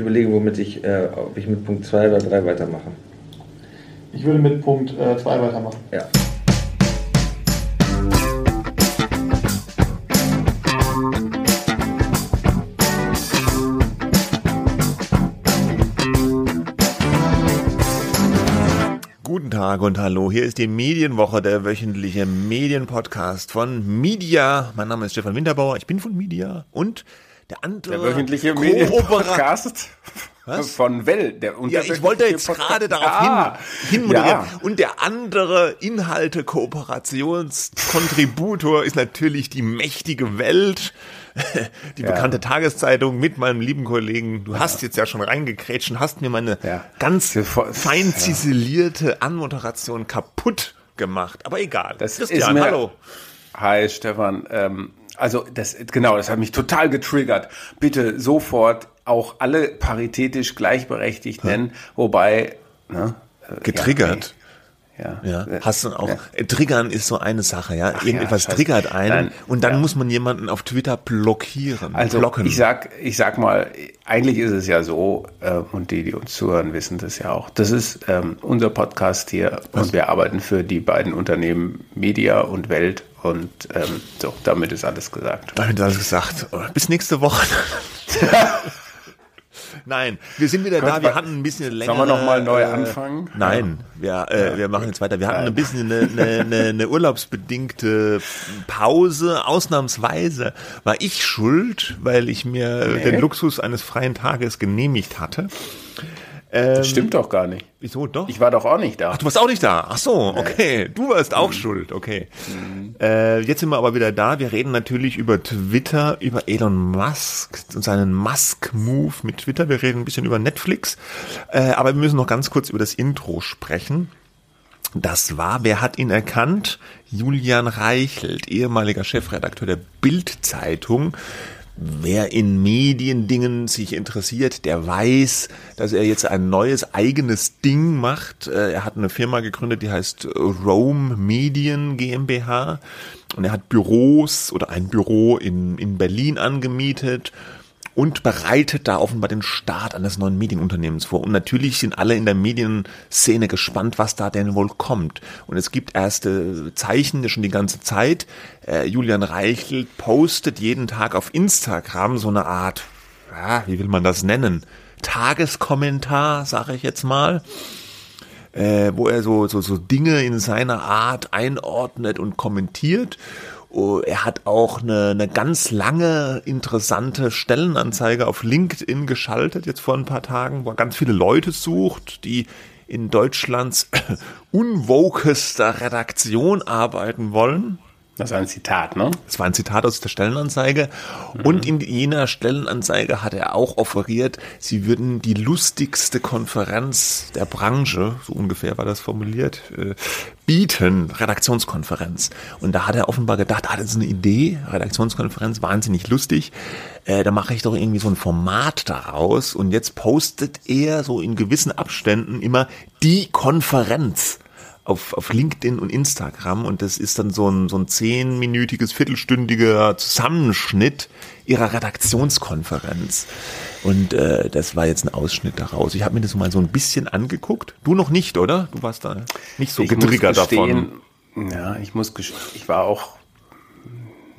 überlege, womit ich, äh, ob ich mit Punkt 2 oder 3 weitermache. Ich würde mit Punkt 2 äh, weitermachen. Ja. Guten Tag und hallo, hier ist die Medienwoche, der wöchentliche Medienpodcast von Media. Mein Name ist Stefan Winterbauer, ich bin von Media und der andere der wöchentliche Medienpodcast Was? von Well. Der ja, ich wollte jetzt gerade darauf Ah, hin, hinmoderieren. ja. Und der andere Inhalte-Kooperationskontributor ist natürlich die mächtige Welt. Die Ja. bekannte Tageszeitung mit meinem lieben Kollegen. Du hast jetzt ja schon reingekrätscht und hast mir meine Ja. ganz fein ziselierte Anmoderation kaputt gemacht. Aber egal. Das Christian, ist mir, hallo. Hi Stefan. Ähm, also das genau, das hat mich total getriggert. Bitte sofort auch alle paritätisch gleichberechtigt nennen, wobei ne, äh, Getriggert. Ja, ja. Ja, Äh, hast du auch. ja. Äh, Triggern ist so eine Sache, ja. Ach Irgendetwas ja, triggert einen Nein, und dann ja. muss man jemanden auf Twitter blockieren. Also blocken. ich sag, ich sag mal, eigentlich ist es ja so, äh, und die, die uns zuhören, wissen das ja auch. Das ist ähm, unser Podcast hier und wir arbeiten für die beiden Unternehmen Media und Welt und ähm, so, damit ist alles gesagt. Damit alles gesagt. Bis nächste Woche. Nein, wir sind wieder da. Wir hatten ein bisschen länger. Sollen wir noch mal neu anfangen? Nein, wir, äh, wir machen jetzt weiter. Wir hatten ein bisschen eine, eine, eine, eine urlaubsbedingte Pause. Ausnahmsweise war ich schuld, weil ich mir Nee. den Luxus eines freien Tages genehmigt hatte. Das stimmt doch gar nicht. Wieso doch? Ich war doch auch nicht da. Ach, du warst auch nicht da. Ach so, okay. Du warst auch schuld. Okay. Äh, jetzt sind wir aber wieder da. Wir reden natürlich über Twitter, über Elon Musk und seinen Musk-Move mit Twitter. Wir reden ein bisschen über Netflix. Äh, aber wir müssen noch ganz kurz über das Intro sprechen. Das war, wer hat ihn erkannt? Julian Reichelt, ehemaliger Chefredakteur der Bild-Zeitung. Wer in Mediendingen sich interessiert, der weiß, dass er jetzt ein neues eigenes Ding macht. Äh, Er hat eine Firma gegründet, die heißt Rome Medien GmbH. Und er hat Büros oder ein Büro in, in Berlin angemietet und bereitet da offenbar den Start eines neuen Medienunternehmens vor. Und natürlich sind alle in der Medienszene gespannt, was da denn wohl kommt. Und es gibt erste Zeichen schon die ganze Zeit. Äh, Julian Reichel postet jeden Tag auf Instagram so eine Art, ja, wie will man das nennen? Tageskommentar, sage ich jetzt mal äh, wo er so, so, so Dinge in seiner Art einordnet und kommentiert. Oh, Er hat auch eine, eine ganz lange interessante Stellenanzeige auf LinkedIn geschaltet, jetzt vor ein paar Tagen, wo er ganz viele Leute sucht, die in Deutschlands unwokester Redaktion arbeiten wollen. Das ist ein Zitat, ne? Das war ein Zitat aus der Stellenanzeige. Und in jener Stellenanzeige hat er auch offeriert, sie würden die lustigste Konferenz der Branche, so ungefähr war das formuliert, äh, bieten, Redaktionskonferenz. Und da hat er offenbar gedacht, ah, das ist eine Idee, Redaktionskonferenz, wahnsinnig lustig. Äh, da mache ich doch irgendwie so ein Format daraus. Und jetzt postet er so in gewissen Abständen immer die Konferenz auf, auf LinkedIn und Instagram und das ist dann so ein, so ein zehnminütiges, viertelstündiger Zusammenschnitt ihrer Redaktionskonferenz. Und äh, das war jetzt ein Ausschnitt daraus. Ich habe mir das mal so ein bisschen angeguckt. Du noch nicht, oder? Du warst da nicht so Ich muss getriggert davon. Ja, ich muss gestehen, ich war auch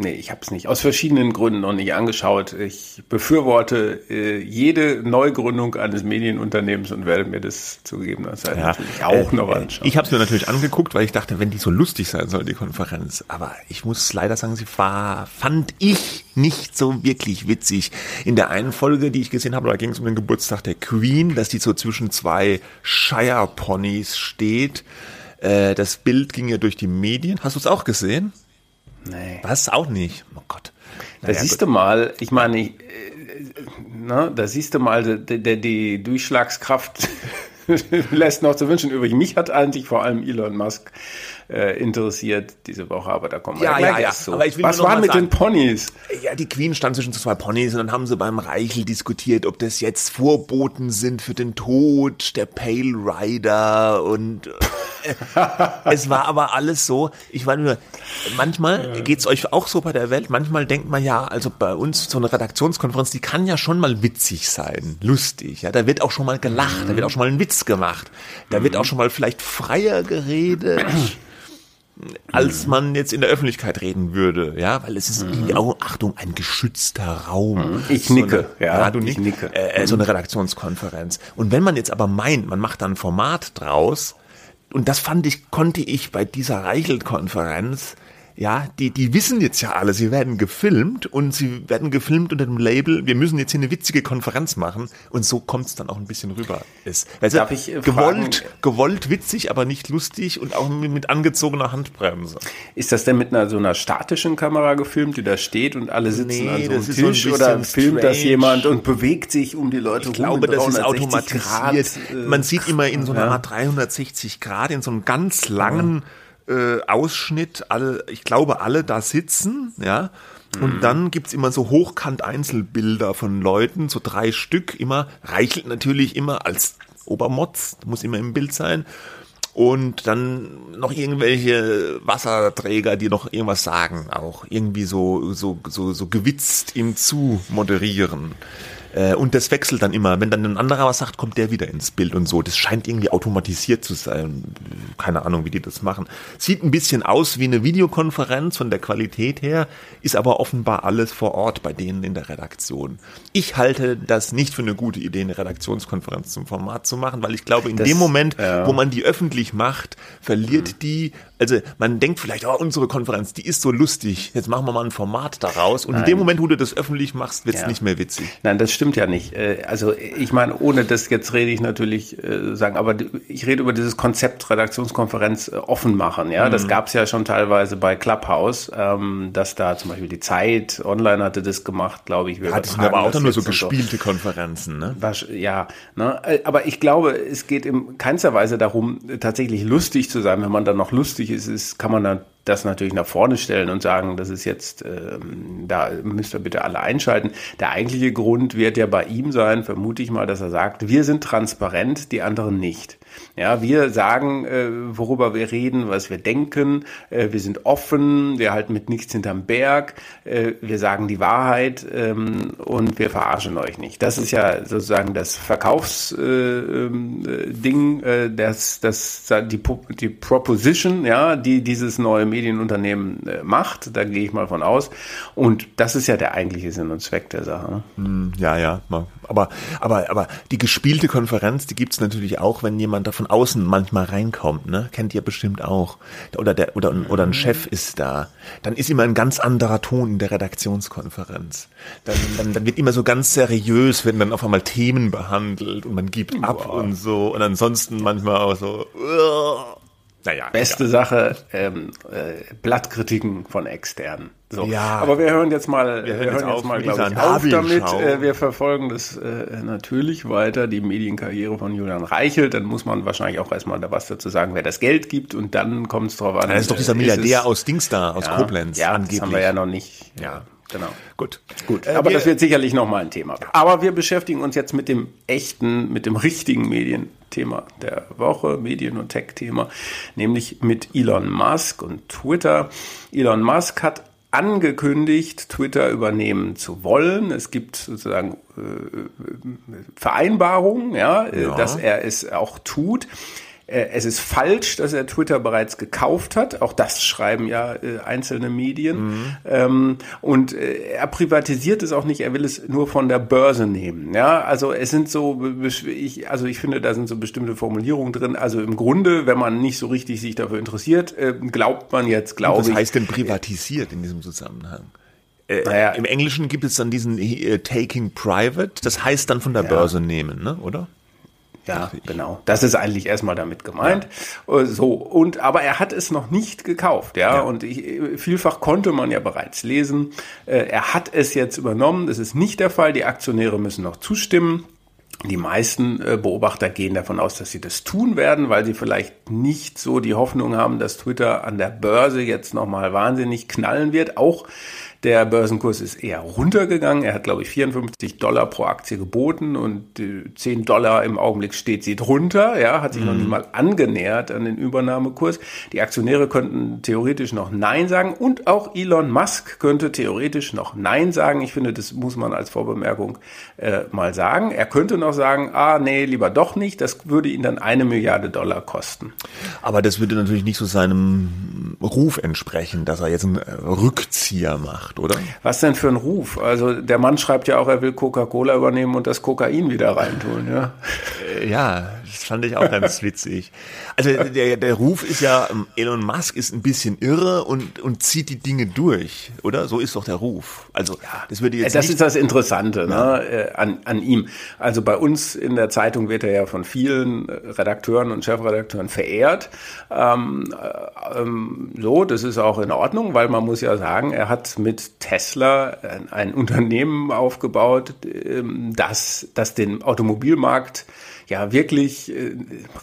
Nee, ich habe es nicht. Aus verschiedenen Gründen noch nicht angeschaut. Ich befürworte äh, jede Neugründung eines Medienunternehmens und werde mir das zu gegebener Zeit natürlich auch äh, noch anschauen. Ich habe es mir natürlich angeguckt, weil ich dachte, wenn die so lustig sein soll, die Konferenz. Aber ich muss leider sagen, sie war, fand ich nicht so wirklich witzig. In der einen Folge, die ich gesehen habe, da ging es um den Geburtstag der Queen, dass die so zwischen zwei Shire-Ponys steht. Äh, das Bild ging ja durch die Medien. Hast du es auch gesehen? Nee. Was? Auch nicht. Oh Gott. Da Naja, siehst gut. du mal, ich meine, ich, äh, ne, da siehst du mal, die, die, die Durchschlagskraft lässt noch zu wünschen. Übrigens, mich hat eigentlich vor allem Elon Musk äh, interessiert diese Woche, aber da kommen wir Ja, ja, ja. zu. Aber ich will Was war mit sagen- den Ponys? Ja, die Queen stand zwischen zwei Ponys und dann haben sie beim Reichel diskutiert, ob das jetzt Vorboten sind für den Tod der Pale Rider und es war aber alles so, ich war nur, manchmal geht's euch auch so bei der Welt, manchmal denkt man ja, also bei uns so eine Redaktionskonferenz, die kann ja schon mal witzig sein, lustig, ja, da wird auch schon mal gelacht, da wird auch schon mal ein Witz gemacht, da wird auch schon mal vielleicht freier geredet als man jetzt in der Öffentlichkeit reden würde, ja, weil es ist, mhm. oh, Achtung, ein geschützter Raum. Mhm. Ich nicke, so eine, ja, ja, du ich nicke. Äh, so eine Redaktionskonferenz. Und wenn man jetzt aber meint, man macht da ein Format draus, und das fand ich, konnte ich bei dieser Reichelt-Konferenz ja, die, die wissen jetzt ja alle, sie werden gefilmt und sie werden gefilmt unter dem Label, wir müssen jetzt hier eine witzige Konferenz machen und so kommt es dann auch ein bisschen rüber. Ist, also Darf ich äh, gewollt, fragen, gewollt witzig, aber nicht lustig und auch mit, mit, angezogener Handbremse. Ist das denn mit einer so einer statischen Kamera gefilmt, die da steht und alle sitzen nee, an so einem Tisch so oder filmt strange. das jemand und bewegt sich um die Leute Ich glaube, das ist automatisiert. Grad, äh, Man sieht immer in so einer Art 360 Grad, in so einem ganz langen ja äh, Ausschnitt, alle, ich glaube, alle da sitzen, ja. Und mhm. dann gibt's immer so hochkant Einzelbilder von Leuten, so drei Stück immer, reichelt natürlich immer als Obermotz, muss immer im Bild sein. Und dann noch irgendwelche Wasserträger, die noch irgendwas sagen, auch irgendwie so, so, so, so gewitzt ihm zu moderieren. Äh, und das wechselt dann immer. Wenn dann ein anderer was sagt, kommt der wieder ins Bild und so. Das scheint irgendwie automatisiert zu sein. Keine Ahnung, wie die das machen. Sieht ein bisschen aus wie eine Videokonferenz von der Qualität her, ist aber offenbar alles vor Ort bei denen in der Redaktion. Ich halte das nicht für eine gute Idee, eine Redaktionskonferenz zum Format zu machen, weil ich glaube, in das, dem Moment, ja. wo man die öffentlich macht, verliert mhm. die also man denkt vielleicht, oh, unsere Konferenz, die ist so lustig, jetzt machen wir mal ein Format daraus. Und Nein. in dem Moment, wo du das öffentlich machst, wird es ja. nicht mehr witzig. Nein, das stimmt ja nicht. Äh, also ich meine, ohne das jetzt rede ich natürlich äh, sagen, aber ich rede über dieses Konzept Redaktionskonferenz äh, offen machen. Ja, mhm. das gab es ja schon teilweise bei Clubhouse, ähm, dass da zum Beispiel die Zeit online hatte das gemacht, glaube ich. Sind aber auch nur so gespielte so. Konferenzen, ne? Ja, ne? aber ich glaube, es geht in keinster Weise darum, tatsächlich lustig zu sein, wenn man dann noch lustig ist, ist, kann man dann das natürlich nach vorne stellen und sagen, das ist jetzt, ähm, da müsst ihr bitte alle einschalten. Der eigentliche Grund wird ja bei ihm sein, vermute ich mal, dass er sagt, wir sind transparent, die anderen nicht. Ja, wir sagen, äh, worüber wir reden, was wir denken. Äh, wir sind offen, wir halten mit nichts hinterm Berg. Äh, wir sagen die Wahrheit ähm, und wir verarschen euch nicht. Das ist ja sozusagen das Verkaufsding, äh, äh, das, das, die, die Proposition, ja, die dieses neue Medienunternehmen äh, macht. Da gehe ich mal von aus. Und das ist ja der eigentliche Sinn und Zweck der Sache. Ne? Hm, ja, ja. Aber, aber, aber die gespielte Konferenz, die gibt's natürlich auch, wenn jemand da von außen manchmal reinkommt. Ne? Kennt ihr bestimmt auch. Oder, der, oder, oder ein Chef ist da. Dann ist immer ein ganz anderer Ton in der Redaktionskonferenz. Dann, dann, dann wird immer so ganz seriös, werden dann auf einmal Themen behandelt und man gibt ab wow. und so. Und ansonsten manchmal auch so. Uh, naja, Beste egal. Sache, ähm, äh, Blattkritiken von externen. So. Ja. Aber wir hören jetzt mal, wir hören, wir hören jetzt, jetzt mal, glaube ich, auf damit. Äh, wir verfolgen das äh, natürlich weiter, die Medienkarriere von Julian Reichelt. Dann muss man wahrscheinlich auch erstmal da was dazu sagen, wer das Geld gibt. Und dann kommt es drauf an. Das ist doch dieser äh, Milliardär es, aus Dings da, aus ja, Koblenz. Ja, angeblich. das haben wir ja noch nicht. Ja. Genau. Gut. Gut. Äh, Aber das wird sicherlich nochmal ein Thema. Aber wir beschäftigen uns jetzt mit dem echten, mit dem richtigen Medienthema der Woche, Medien- und Tech-Thema, nämlich mit Elon Musk und Twitter. Elon Musk hat angekündigt, Twitter übernehmen zu wollen. Es gibt sozusagen äh, Vereinbarungen, ja, ja, dass er es auch tut. Äh, es ist falsch, dass er Twitter bereits gekauft hat. Auch das schreiben ja äh, einzelne Medien. Mhm. Ähm, und äh, er privatisiert es auch nicht. Er will es nur von der Börse nehmen. Ja, also es sind so, ich, also ich finde, da sind so bestimmte Formulierungen drin. Also im Grunde, wenn man nicht so richtig sich dafür interessiert, äh, glaubt man jetzt, glaube ich. Was heißt denn privatisiert in diesem Zusammenhang? Äh, naja, Im Englischen gibt es dann diesen äh, Taking Private. Das heißt dann von der ja. Börse nehmen, ne? oder? Ja, genau. Das ist eigentlich erstmal damit gemeint. Ja. Äh, so und aber er hat es noch nicht gekauft, ja. ja. Und ich, vielfach konnte man ja bereits lesen. Äh, er hat es jetzt übernommen. Das ist nicht der Fall. Die Aktionäre müssen noch zustimmen. Die meisten äh, Beobachter gehen davon aus, dass sie das tun werden, weil sie vielleicht nicht so die Hoffnung haben, dass Twitter an der Börse jetzt nochmal wahnsinnig knallen wird. Auch Der Börsenkurs ist eher runtergegangen. Er hat, glaube ich, 54 Dollar pro Aktie geboten und äh, 10 Dollar im Augenblick steht sie drunter. Ja, hat sich mhm. noch nicht mal angenähert an den Übernahmekurs. Die Aktionäre könnten theoretisch noch Nein sagen und auch Elon Musk könnte theoretisch noch Nein sagen. Ich finde, das muss man als Vorbemerkung äh, mal sagen. Er könnte noch sagen, ah, nee, lieber doch nicht. Das würde ihn dann eine Milliarde Dollar kosten. Aber das würde natürlich nicht so seinem Ruf entsprechen, dass er jetzt einen Rückzieher macht, oder? Was denn für ein Ruf? Also der Mann schreibt ja auch, er will Coca-Cola übernehmen und das Kokain wieder reintun, ja. Äh, ja, das fand ich auch ganz witzig. Also der, der Ruf ist ja, ähm, Elon Musk ist ein bisschen irre und, und zieht die Dinge durch, oder? So ist doch der Ruf. Also das würde jetzt Das ist das Interessante ja. ne, äh, an, an ihm. Also bei uns in der Zeitung wird er ja von vielen äh, Redakteuren und Chefredakteuren verehrt. Ähm, ähm, so, das ist auch in Ordnung, weil man muss ja sagen, er hat mit Tesla ein, ein Unternehmen aufgebaut, ähm, das, das den Automobilmarkt ja wirklich äh,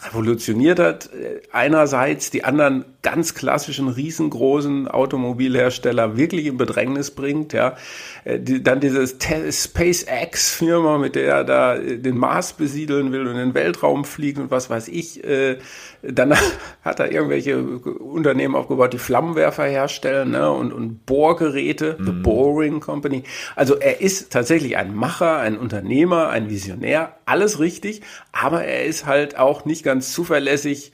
revolutioniert hat. Einerseits die anderen ganz klassischen riesengroßen Automobilhersteller wirklich in Bedrängnis bringt, ja. Äh, dann diese SpaceX Firma, mit der er da äh, den Mars besiedeln will und in den Weltraum fliegen und was weiß ich. Äh, dann hat er irgendwelche Unternehmen aufgebaut, die Flammenwerfer herstellen ne, und, und Bohrgeräte, mhm. The Boring Company. Also er ist tatsächlich ein Macher, ein Unternehmer, ein Visionär, alles richtig, aber er ist halt auch nicht ganz zuverlässig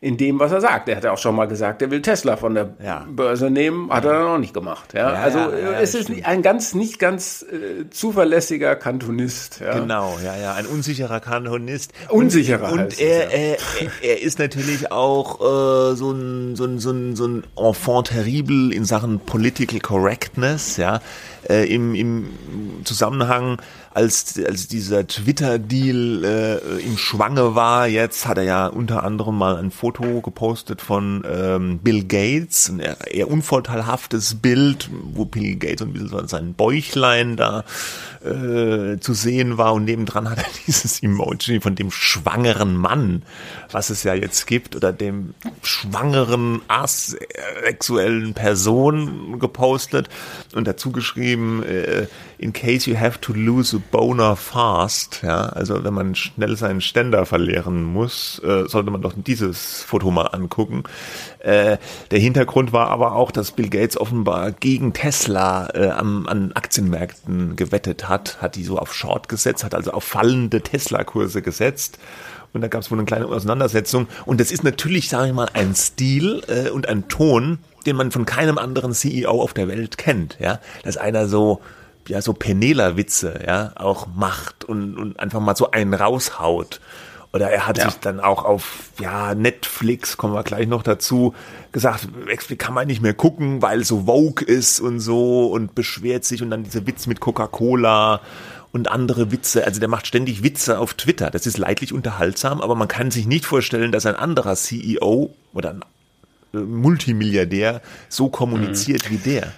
in dem, was er sagt. Er hat ja auch schon mal gesagt, er will Tesla von der ja. Börse nehmen, hat er dann auch nicht gemacht. Ja, ja also ja, es ist stimmt. ein ganz nicht ganz äh, zuverlässiger Kantonist. Genau, ja, ja, ein unsicherer Kantonist. Unsicherer. Und, und er, er, er ist natürlich auch äh, so ein so ein so ein so ein Enfant terrible in Sachen Political Correctness, ja, äh, im im Zusammenhang als, als dieser Twitter-Deal äh, im Schwange war, jetzt hat er ja unter anderem mal ein Foto gepostet von ähm, Bill Gates, ein eher, unvorteilhaftes Bild, wo Bill Gates ein bisschen so sein Bäuchlein da äh, zu sehen war. Und nebendran hat er dieses Emoji von dem schwangeren Mann, was es ja jetzt gibt, oder dem schwangeren asexuellen Person gepostet und dazu geschrieben, äh, in case you have to lose a boner fast, ja, also wenn man schnell seinen Ständer verlieren muss, äh, sollte man doch dieses Foto mal angucken. Äh, der Hintergrund war aber auch, dass Bill Gates offenbar gegen Tesla äh, am, an Aktienmärkten gewettet hat, hat die so auf Short gesetzt, hat also auf fallende Tesla-Kurse gesetzt. Und da gab es wohl eine kleine Auseinandersetzung. Und das ist natürlich, sage ich mal, ein Stil äh, und ein Ton, den man von keinem anderen CEO auf der Welt kennt. Ja, dass einer so ja so Penela-Witze ja auch macht und, und einfach mal so einen raushaut. Oder er hat ja. sich dann auch auf ja, Netflix, kommen wir gleich noch dazu, gesagt, kann man nicht mehr gucken, weil so Vogue ist und so und beschwert sich und dann dieser Witz mit Coca-Cola und andere Witze. Also der macht ständig Witze auf Twitter. Das ist leidlich unterhaltsam, aber man kann sich nicht vorstellen, dass ein anderer CEO oder ein äh, Multimilliardär so kommuniziert mhm. wie der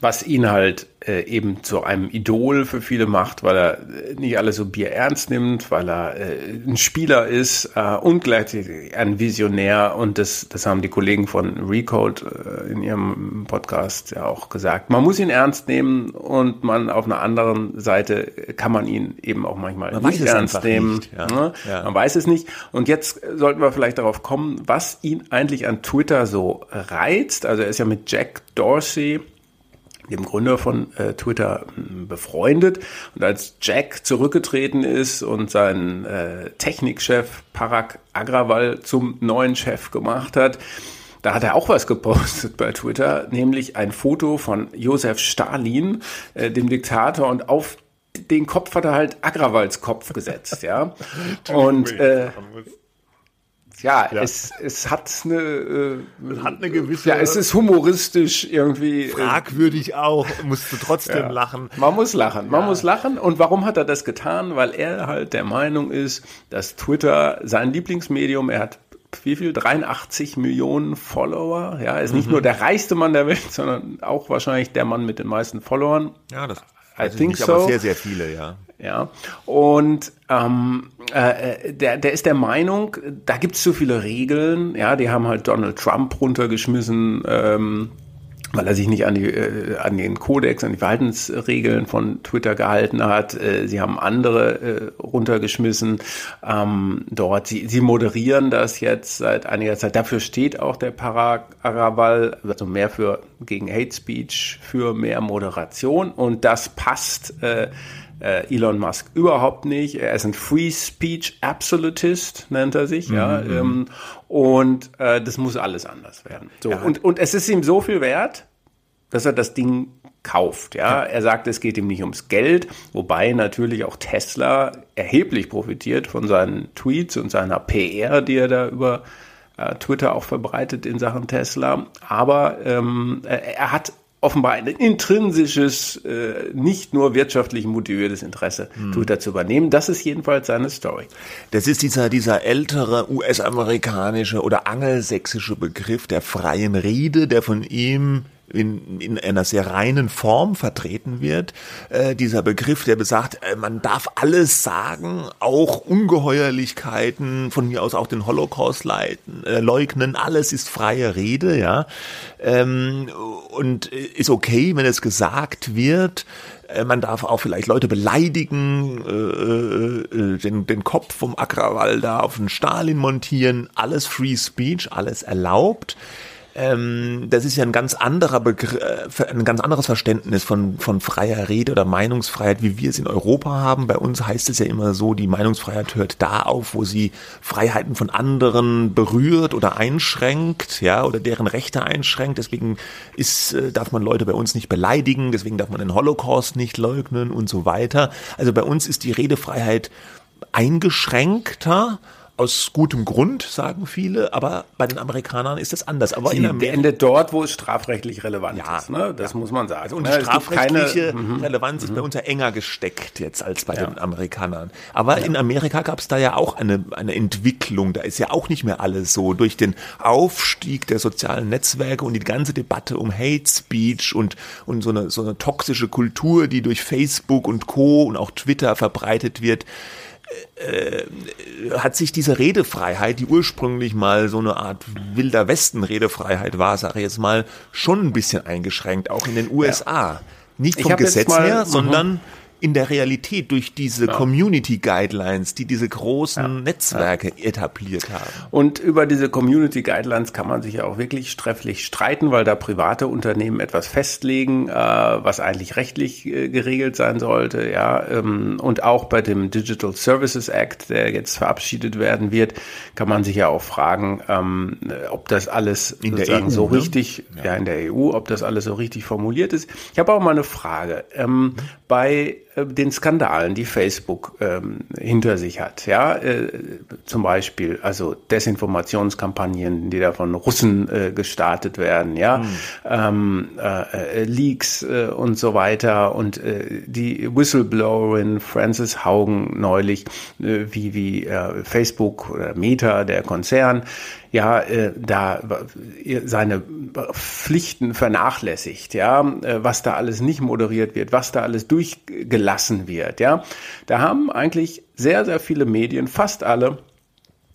was ihn halt äh, eben zu einem Idol für viele macht, weil er äh, nicht alles so Bier ernst nimmt, weil er äh, ein Spieler ist äh, und gleichzeitig ein Visionär und das, das haben die Kollegen von Recode äh, in ihrem Podcast ja auch gesagt. Man muss ihn ernst nehmen und man auf einer anderen Seite kann man ihn eben auch manchmal man nicht ernst nehmen. Nicht, ja. Ne? Ja. Man weiß es nicht. Und jetzt sollten wir vielleicht darauf kommen, was ihn eigentlich an Twitter so reizt. Also er ist ja mit Jack Dorsey dem Gründer von äh, Twitter befreundet. Und als Jack zurückgetreten ist und seinen äh, Technikchef Parag Agrawal zum neuen Chef gemacht hat, da hat er auch was gepostet bei Twitter, nämlich ein Foto von Josef Stalin, äh, dem Diktator, und auf den Kopf hat er halt Agrawals Kopf gesetzt, ja. und äh, ja, ja, Es, es hat eine, äh, es hat eine gewisse. Ja, es ist humoristisch irgendwie. Äh, fragwürdig auch, musst du trotzdem ja. lachen. Man muss lachen, man ja. muss lachen. Und warum hat er das getan? Weil er halt der Meinung ist, dass Twitter sein Lieblingsmedium, er hat wie viel? 83 Millionen Follower. Ja, er ist nicht mhm. nur der reichste Mann der Welt, sondern auch wahrscheinlich der Mann mit den meisten Followern. Ja, das I think nicht, so. aber sehr, sehr viele, ja. Ja, und ähm, äh, der, der ist der Meinung, da gibt es zu viele Regeln. Ja, die haben halt Donald Trump runtergeschmissen. Ähm, weil er sich nicht an, die, äh, an den Kodex, an die Verhaltensregeln von Twitter gehalten hat. Äh, sie haben andere äh, runtergeschmissen ähm, dort. Sie, sie moderieren das jetzt seit einiger Zeit. Dafür steht auch der Parag-Araval, also mehr für gegen Hate Speech, für mehr Moderation. Und das passt äh, äh, Elon Musk überhaupt nicht. Er ist ein Free Speech Absolutist, nennt er sich, mhm. ja. Ähm, und äh, das muss alles anders werden. So, ja. und, und es ist ihm so viel wert, dass er das Ding kauft. Ja, er sagt, es geht ihm nicht ums Geld, wobei natürlich auch Tesla erheblich profitiert von seinen Tweets und seiner PR, die er da über äh, Twitter auch verbreitet in Sachen Tesla. Aber ähm, er hat offenbar ein intrinsisches, äh, nicht nur wirtschaftlich motiviertes Interesse, hm. Twitter zu übernehmen. Das ist jedenfalls seine Story. Das ist dieser, dieser ältere US-amerikanische oder angelsächsische Begriff der freien Rede, der von ihm in, in einer sehr reinen Form vertreten wird. Äh, dieser Begriff, der besagt, äh, man darf alles sagen, auch Ungeheuerlichkeiten, von mir aus auch den Holocaust leiten, äh, leugnen, alles ist freie Rede, ja. Ähm, und ist okay, wenn es gesagt wird. Äh, man darf auch vielleicht Leute beleidigen, äh, äh, den, den Kopf vom Agrawalda auf den Stalin montieren, alles Free Speech, alles erlaubt ähm, das ist ja ein ganz anderer Begriff, äh, ein ganz anderes Verständnis von, von freier Rede oder Meinungsfreiheit, wie wir es in Europa haben. Bei uns heißt es ja immer so, die Meinungsfreiheit hört da auf, wo sie Freiheiten von anderen berührt oder einschränkt, ja, oder deren Rechte einschränkt. Deswegen ist, äh, darf man Leute bei uns nicht beleidigen, deswegen darf man den Holocaust nicht leugnen und so weiter. Also bei uns ist die Redefreiheit eingeschränkter aus gutem Grund, sagen viele, aber bei den Amerikanern ist das anders. Aber Sie in Amerika endet dort, wo es strafrechtlich relevant ja, ist. Ne? Das ja. muss man sagen. Also und die ja, strafrechtliche keine, mhm. Relevanz ist bei mhm. uns ja enger gesteckt jetzt als bei den Amerikanern. Aber in Amerika gab es da ja auch eine, eine Entwicklung. Da ist ja auch nicht mehr alles so. Durch den Aufstieg der sozialen Netzwerke und die ganze Debatte um Hate Speech und, und so, eine, so eine toxische Kultur, die durch Facebook und Co. und auch Twitter verbreitet wird, äh, hat sich diese Redefreiheit, die ursprünglich mal so eine Art wilder Westen-Redefreiheit war, sage ich jetzt mal, schon ein bisschen eingeschränkt, auch in den USA. Ja. Nicht vom Gesetz mal, her, sondern in der Realität durch diese ja. Community Guidelines, die diese großen ja. Netzwerke ja. etabliert haben. Und über diese Community Guidelines kann man sich ja auch wirklich strefflich streiten, weil da private Unternehmen etwas festlegen, äh, was eigentlich rechtlich äh, geregelt sein sollte, ja. Ähm, und auch bei dem Digital Services Act, der jetzt verabschiedet werden wird, kann man sich ja auch fragen, ähm, ob das alles in der EU, so ne? richtig, ja. in der EU, ob das alles so richtig formuliert ist. Ich habe auch mal eine Frage. Ähm, mhm. Bei äh, den Skandalen, die Facebook ähm, hinter sich hat. Ja, äh, zum Beispiel also Desinformationskampagnen, die da von Russen äh, gestartet werden. Ja, mhm. ähm, äh, Leaks äh, und so weiter und äh, die Whistleblowerin Frances Haugen neulich, äh, wie wie äh, Facebook oder Meta, der Konzern, ja äh, da seine Pflichten vernachlässigt, ja, äh, was da alles nicht moderiert wird, was da alles durchgelassen wird, ja. Da haben eigentlich sehr, sehr viele Medien, fast alle,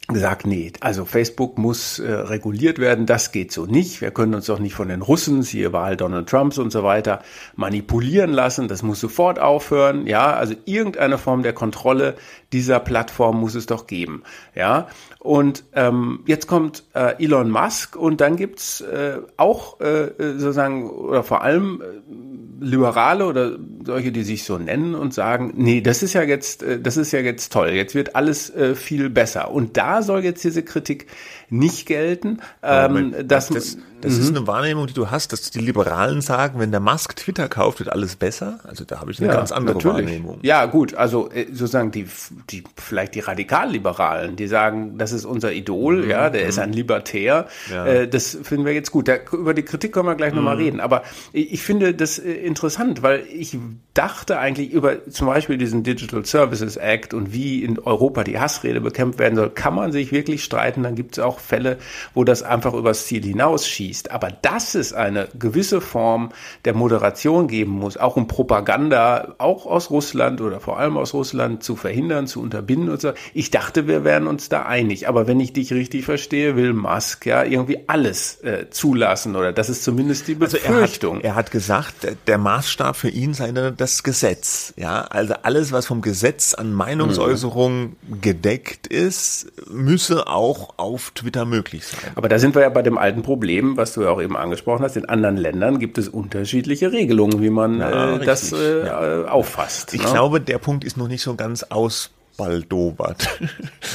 gesagt, nee, also Facebook muss äh, reguliert werden, das geht so nicht. Wir können uns doch nicht von den Russen, siehe Wahl Donald Trumps und so weiter, manipulieren lassen. Das muss sofort aufhören. Ja, also irgendeine Form der Kontrolle dieser Plattform muss es doch geben. Ja, und ähm, jetzt kommt äh, Elon Musk und dann gibt's äh, auch äh, sozusagen oder vor allem äh, Liberale oder solche, die sich so nennen und sagen, nee, das ist ja jetzt, äh, das ist ja jetzt toll, jetzt wird alles äh, viel besser. Und da soll jetzt diese Kritik nicht gelten. Ähm, dass, das, das ist mhm. eine Wahrnehmung, die du hast, dass die Liberalen sagen, wenn der Musk Twitter kauft, wird alles besser. Also da habe ich eine ja, ganz andere natürlich. Wahrnehmung. Ja, gut, also äh, sozusagen die, die vielleicht die Radikalliberalen, die sagen, das ist unser Idol, mhm. ja, der mhm. ist ein Libertär. Ja. Äh, das finden wir jetzt gut. Da, über die Kritik können wir gleich mhm. nochmal reden. Aber ich, ich finde das äh, interessant, weil ich dachte eigentlich über zum Beispiel diesen Digital Services Act und wie in Europa die Hassrede bekämpft werden soll, kann man sich wirklich streiten. Dann gibt es auch Fälle, wo das einfach übers Ziel hinausschießt. Aber dass es eine gewisse Form der Moderation geben muss, auch um Propaganda, auch aus Russland oder vor allem aus Russland zu verhindern, zu unterbinden und so. Ich dachte, wir wären uns da einig. Aber wenn ich dich richtig verstehe, will Musk ja irgendwie alles äh, zulassen oder das ist zumindest die Befürchtung. Also er, hat, er hat gesagt, der Maßstab für ihn sei das Gesetz. Ja, also alles, was vom Gesetz an Meinungsäußerung mhm. gedeckt ist, müsse auch auf Twitter möglich sein. Aber da sind wir ja bei dem alten Problem, was du ja auch eben angesprochen hast. In anderen Ländern gibt es unterschiedliche Regelungen, wie man ja, äh, das äh, ja. auffasst. Ich ne? glaube, der Punkt ist noch nicht so ganz aus baldobert.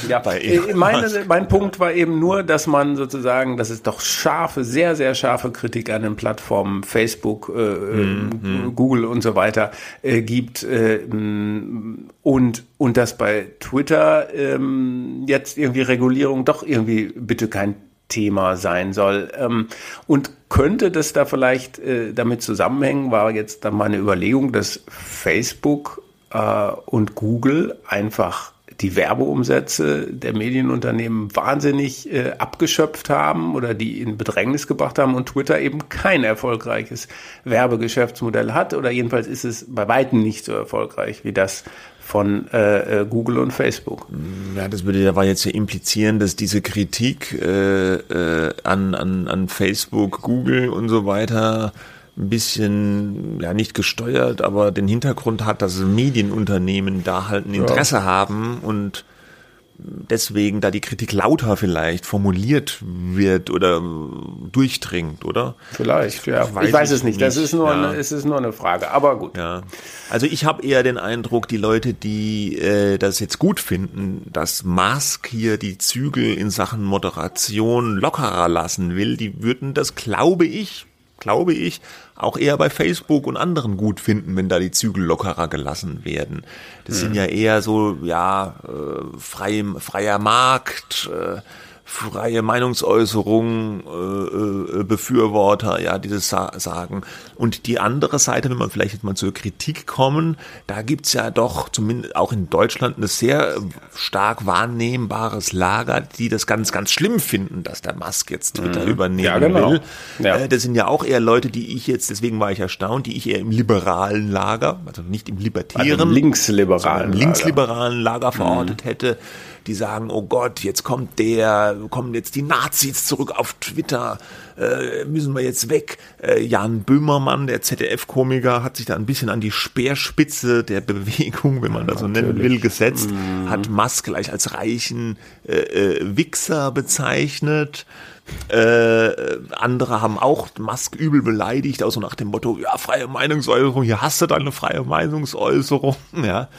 Ja, äh, meine, mein Punkt war eben nur, dass man sozusagen, dass es doch scharfe, sehr, sehr scharfe Kritik an den Plattformen Facebook, äh, mhm. Google und so weiter äh, gibt äh, und und dass bei Twitter ähm, jetzt irgendwie Regulierung doch irgendwie bitte kein Thema sein soll. Ähm, und könnte das da vielleicht äh, damit zusammenhängen, war jetzt dann meine Überlegung, dass Facebook äh, und Google einfach die Werbeumsätze der Medienunternehmen wahnsinnig äh, abgeschöpft haben oder die in Bedrängnis gebracht haben und Twitter eben kein erfolgreiches Werbegeschäftsmodell hat oder jedenfalls ist es bei weitem nicht so erfolgreich wie das von äh, äh Google und Facebook. Ja, das würde ja jetzt ja implizieren, dass diese Kritik äh, äh, an, an, an Facebook, Google und so weiter ein bisschen, ja nicht gesteuert, aber den Hintergrund hat, dass Medienunternehmen da halt ein Interesse ja. haben und deswegen da die Kritik lauter vielleicht formuliert wird oder durchdringt, oder? Vielleicht, ja. Ich weiß, ich weiß es nicht. nicht. Das ist nur, ja. eine, es ist nur eine Frage, aber gut. Ja. Also ich habe eher den Eindruck, die Leute, die äh, das jetzt gut finden, dass Musk hier die Zügel in Sachen Moderation lockerer lassen will, die würden das, glaube ich, glaube ich, auch eher bei Facebook und anderen gut finden, wenn da die Zügel lockerer gelassen werden. Das mhm. sind ja eher so, ja, äh, frei, freier Markt, äh, freie Meinungsäußerung äh, äh, Befürworter, ja, dieses sa sagen. Und die andere Seite, wenn man vielleicht jetzt mal zur Kritik kommen, da gibt's ja doch zumindest auch in Deutschland ein sehr stark wahrnehmbares Lager, die das ganz, ganz schlimm finden, dass der Musk jetzt Twitter mhm. übernehmen ja, genau. will. Ja. Äh, das sind ja auch eher Leute, die ich jetzt, deswegen war ich erstaunt, die ich eher im liberalen Lager, also nicht im libertären, also im linksliberalen, im linksliberalen Lager verortet mhm. hätte die sagen, oh Gott, jetzt kommt der, kommen jetzt die Nazis zurück auf Twitter, äh, müssen wir jetzt weg. Äh, Jan Böhmermann, der ZDF-Komiker, hat sich da ein bisschen an die Speerspitze der Bewegung, wenn man das so nennen will, gesetzt, mhm. hat Musk gleich als reichen äh, äh, Wichser bezeichnet. Äh, andere haben auch Musk übel beleidigt, also nach dem Motto, ja, freie Meinungsäußerung, hier hast du deine freie Meinungsäußerung, ja.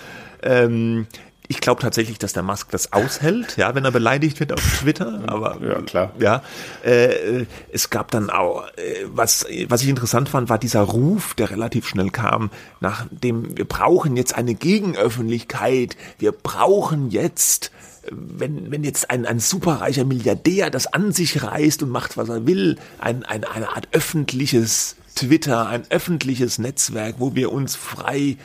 Ähm, ich glaube tatsächlich, dass der Musk das aushält, ja, wenn er beleidigt wird auf Twitter. Aber ja, klar. Ja, äh, es gab dann auch, äh, was, was ich interessant fand, war dieser Ruf, der relativ schnell kam, nach dem wir brauchen jetzt eine Gegenöffentlichkeit, wir brauchen jetzt wenn, wenn jetzt ein, ein superreicher Milliardär das an sich reißt und macht, was er will, ein, ein, eine Art öffentliches Twitter, ein öffentliches Netzwerk, wo wir uns frei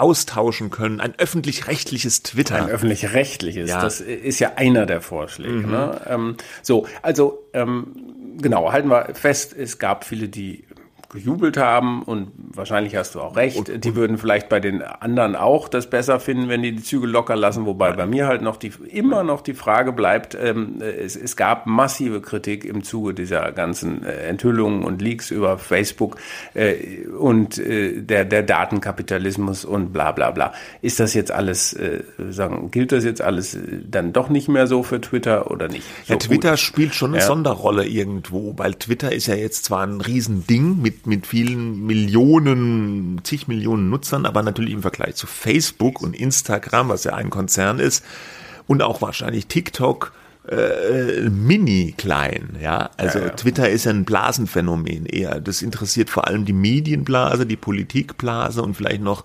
austauschen können. Ein öffentlich-rechtliches Twitter. Ein öffentlich-rechtliches, ja. das ist ja einer der Vorschläge. Mhm. Ne? Ähm, so, also ähm, genau, halten wir fest, es gab viele, die gejubelt haben und wahrscheinlich hast du auch recht. Und, die würden vielleicht bei den anderen auch das besser finden, wenn die die Züge locker lassen, wobei bei mir halt noch die immer noch die Frage bleibt, ähm, es, es gab massive Kritik im Zuge dieser ganzen äh, Enthüllungen und Leaks über Facebook äh, und äh, der, der Datenkapitalismus und bla bla bla. Ist das jetzt alles, äh, sagen, gilt das jetzt alles äh, dann doch nicht mehr so für Twitter oder nicht? So ja, Twitter gut. spielt schon eine ja. Sonderrolle irgendwo, weil Twitter ist ja jetzt zwar ein Riesending mit mit, vielen Millionen, zig Millionen Nutzern, aber natürlich im Vergleich zu Facebook und Instagram, was ja ein Konzern ist, und auch wahrscheinlich TikTok, äh, mini klein, ja. Also ja, ja. Twitter ist ein Blasenphänomen eher. Das interessiert vor allem die Medienblase, die Politikblase und vielleicht noch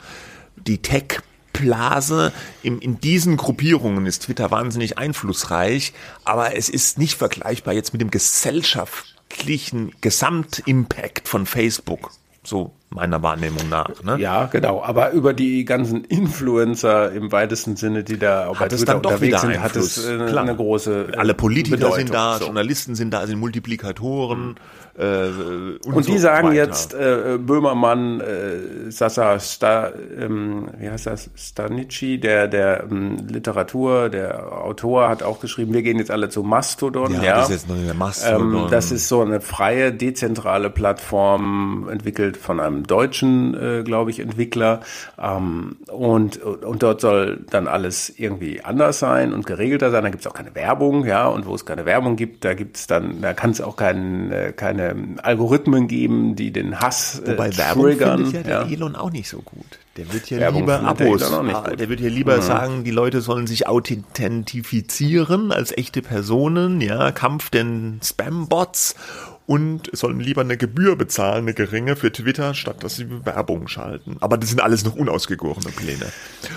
die Tech-Blase. In, in diesen Gruppierungen ist Twitter wahnsinnig einflussreich, aber es ist nicht vergleichbar jetzt mit dem Gesellschaft gesellschaftlichen Gesamtimpact von Facebook. So meiner Wahrnehmung nach. Ne? Ja, genau. Aber über die ganzen Influencer im weitesten Sinne, die da auch bei hat es dann doch wieder sind, hat es äh, eine große Alle Politiker Bedeutung. sind da, so. Journalisten sind da, sind Multiplikatoren. Mhm. Äh, und, und die sagen weiter. jetzt, äh, Böhmermann, äh, Sasa Sta, ähm, wie heißt das, Stanici, der, der ähm, Literatur, der Autor, hat auch geschrieben, wir gehen jetzt alle zu Mastodon. Ja, ja. das ist jetzt noch der Mastodon. Ähm, das ist so eine freie, dezentrale Plattform, entwickelt von einem deutschen, äh, glaube ich, Entwickler. Ähm, und, und dort soll dann alles irgendwie anders sein und geregelter sein. Da gibt es auch keine Werbung, ja, und wo es keine Werbung gibt, da gibt es dann, da kann es auch kein, äh, keine Algorithmen geben, die den Hass äh, Wobei Werbung triggern. ja der ja. Elon auch nicht so gut. Der wird Werbung lieber Abos. Der, der, wird hier lieber mhm. sagen, die Leute sollen sich authentifizieren als echte Personen, ja, Kampf den Spam-Bots und sollen lieber eine Gebühr bezahlen, eine geringe für Twitter, statt dass sie Werbung schalten. Aber das sind alles noch unausgegorene Pläne.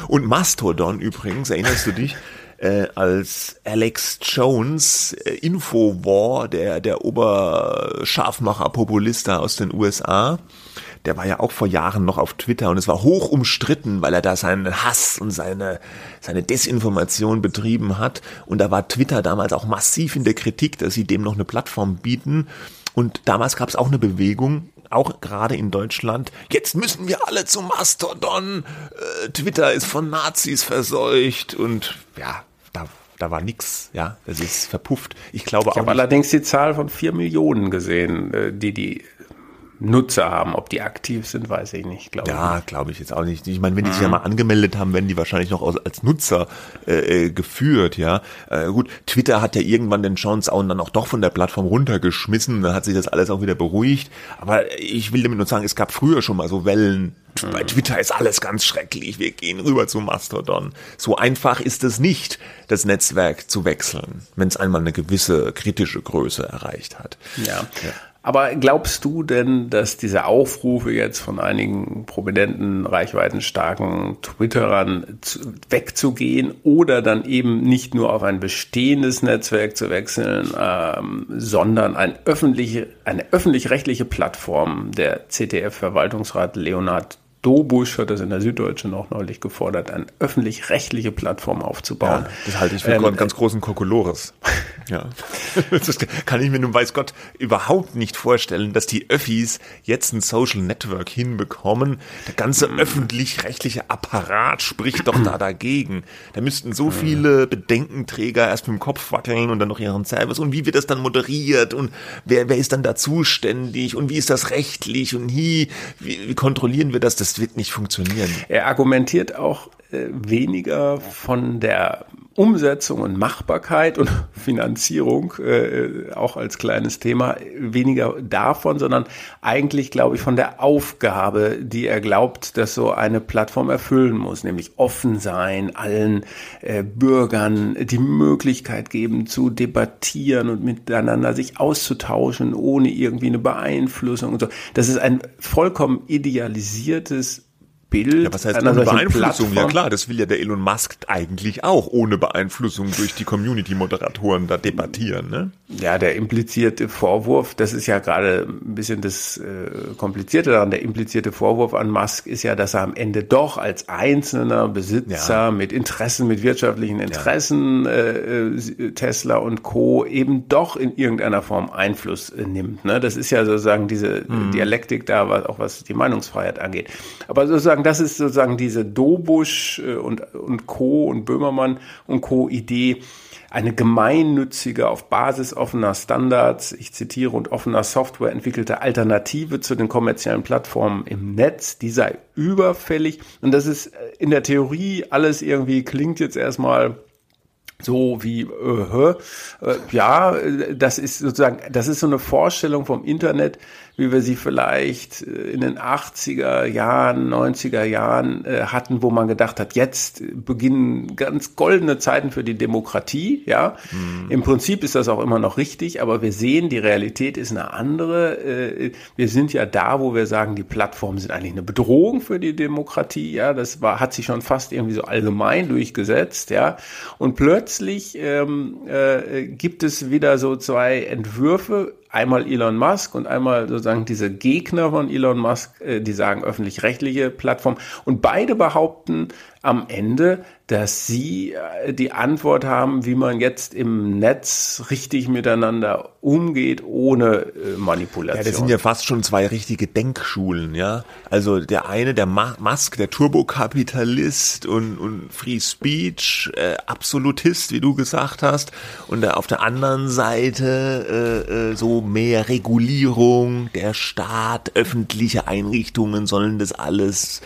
Und Mastodon übrigens, erinnerst du dich? äh, als Alex Jones, äh, Infowar, der, der Oberscharfmacher-Populist da aus den USA. Der war ja auch vor Jahren noch auf Twitter und es war hoch umstritten, weil er da seinen Hass und seine, seine Desinformation betrieben hat. Und da war Twitter damals auch massiv in der Kritik, dass sie dem noch eine Plattform bieten. Und damals gab es auch eine Bewegung, auch gerade in Deutschland, jetzt müssen wir alle zum Mastodon, äh, Twitter ist von Nazis verseucht und ja, da, da war nix, ja, es ist verpufft. Ich glaube ich habe allerdings die Zahl von vier Millionen gesehen, äh, die die Nutzer haben. Ob die aktiv sind, weiß ich nicht. Glaub ja, glaube ich jetzt auch nicht. Ich meine, wenn die sich ja mhm. mal angemeldet haben, werden die wahrscheinlich noch als Nutzer äh, äh, geführt. Ja, äh, gut. Twitter hat ja irgendwann den Chance auch dann auch doch von der Plattform runtergeschmissen. Dann hat sich das alles auch wieder beruhigt. Aber ich will damit nur sagen, es gab früher schon mal so Wellen. Mhm. Bei Twitter ist alles ganz schrecklich. Wir gehen rüber zu Mastodon. So einfach ist es nicht, das Netzwerk zu wechseln, wenn es einmal eine gewisse kritische Größe erreicht hat. Ja. ja. Aber glaubst du denn, dass diese Aufrufe jetzt von einigen prominenten, reichweitenstarken Twitterern zu, wegzugehen oder dann eben nicht nur auf ein bestehendes Netzwerk zu wechseln, ähm, sondern ein öffentliche, eine öffentlich-rechtliche Plattform, der CTF-Verwaltungsrat Leonhard Dobusch hat das in der Süddeutschen auch neulich gefordert, eine öffentlich-rechtliche Plattform aufzubauen. Ja, das halte ich für ähm, ganz großen Kokolores. Ja. Das kann ich mir nun weiß Gott überhaupt nicht vorstellen, dass die Öffis jetzt ein Social Network hinbekommen. Der ganze mhm. öffentlich-rechtliche Apparat spricht doch da dagegen. Da müssten so mhm. viele Bedenkenträger erst mit dem Kopf wackeln und dann noch ihren Service. Und wie wird das dann moderiert? Und wer, wer ist dann da zuständig? Und wie ist das rechtlich? Und wie, wie, wie kontrollieren wir das? Das wird nicht funktionieren. Er argumentiert auch weniger von der Umsetzung und Machbarkeit und Finanzierung, äh, auch als kleines Thema, weniger davon, sondern eigentlich, glaube ich, von der Aufgabe, die er glaubt, dass so eine Plattform erfüllen muss, nämlich offen sein, allen äh, Bürgern die Möglichkeit geben zu debattieren und miteinander sich auszutauschen, ohne irgendwie eine Beeinflussung und so. Das ist ein vollkommen idealisiertes Bild. Ja, was heißt ohne Beeinflussung? Plattform? Ja klar, das will ja der Elon Musk eigentlich auch ohne Beeinflussung durch die Community-Moderatoren da debattieren. Ne? Ja, der implizierte Vorwurf, das ist ja gerade ein bisschen das äh, Komplizierte daran, der implizierte Vorwurf an Musk ist ja, dass er am Ende doch als einzelner Besitzer ja. mit Interessen, mit wirtschaftlichen Interessen, ja. äh, äh Tesla und Co. eben doch in irgendeiner Form Einfluss äh, nimmt. Ne? Das ist ja sozusagen diese mhm. Dialektik da, was, auch was die Meinungsfreiheit angeht. Aber sozusagen sozusagen, das ist sozusagen diese Dobusch äh, und, und Co. und Böhmermann und Co. Idee, eine gemeinnützige, auf Basis offener Standards, ich zitiere, und offener Software entwickelte Alternative zu den kommerziellen Plattformen im Netz, die sei überfällig. Und das ist äh, in der Theorie alles irgendwie, klingt jetzt erstmal so wie äh, äh, ja, das ist sozusagen, das ist so eine Vorstellung vom Internet, wie wir sie vielleicht äh, in den 80er Jahren, 90er Jahren äh, hatten, wo man gedacht hat, jetzt beginnen ganz goldene Zeiten für die Demokratie. Ja, mhm. im Prinzip ist das auch immer noch richtig, aber wir sehen, die Realität ist eine andere. Äh, wir sind ja da, wo wir sagen, die Plattformen sind eigentlich eine Bedrohung für die Demokratie. Ja, das war, hat sich schon fast irgendwie so allgemein durchgesetzt. Ja, und plötzlich ähm, äh, gibt es wieder so zwei Entwürfe einmal Elon Musk und einmal sozusagen diese Gegner von Elon Musk, äh, die sagen öffentlich-rechtliche Plattform. Und beide behaupten am Ende, dass sie äh, die Antwort haben, wie man jetzt im Netz richtig miteinander umgeht, ohne äh, Manipulation. Ja, das sind ja fast schon zwei richtige Denkschulen, ja. Also der eine, der Musk, der Turbokapitalist und, und Free Speech, äh, Absolutist, wie du gesagt hast, und äh, auf der anderen Seite äh, äh, so mehr Regulierung, der Staat, öffentliche Einrichtungen sollen das alles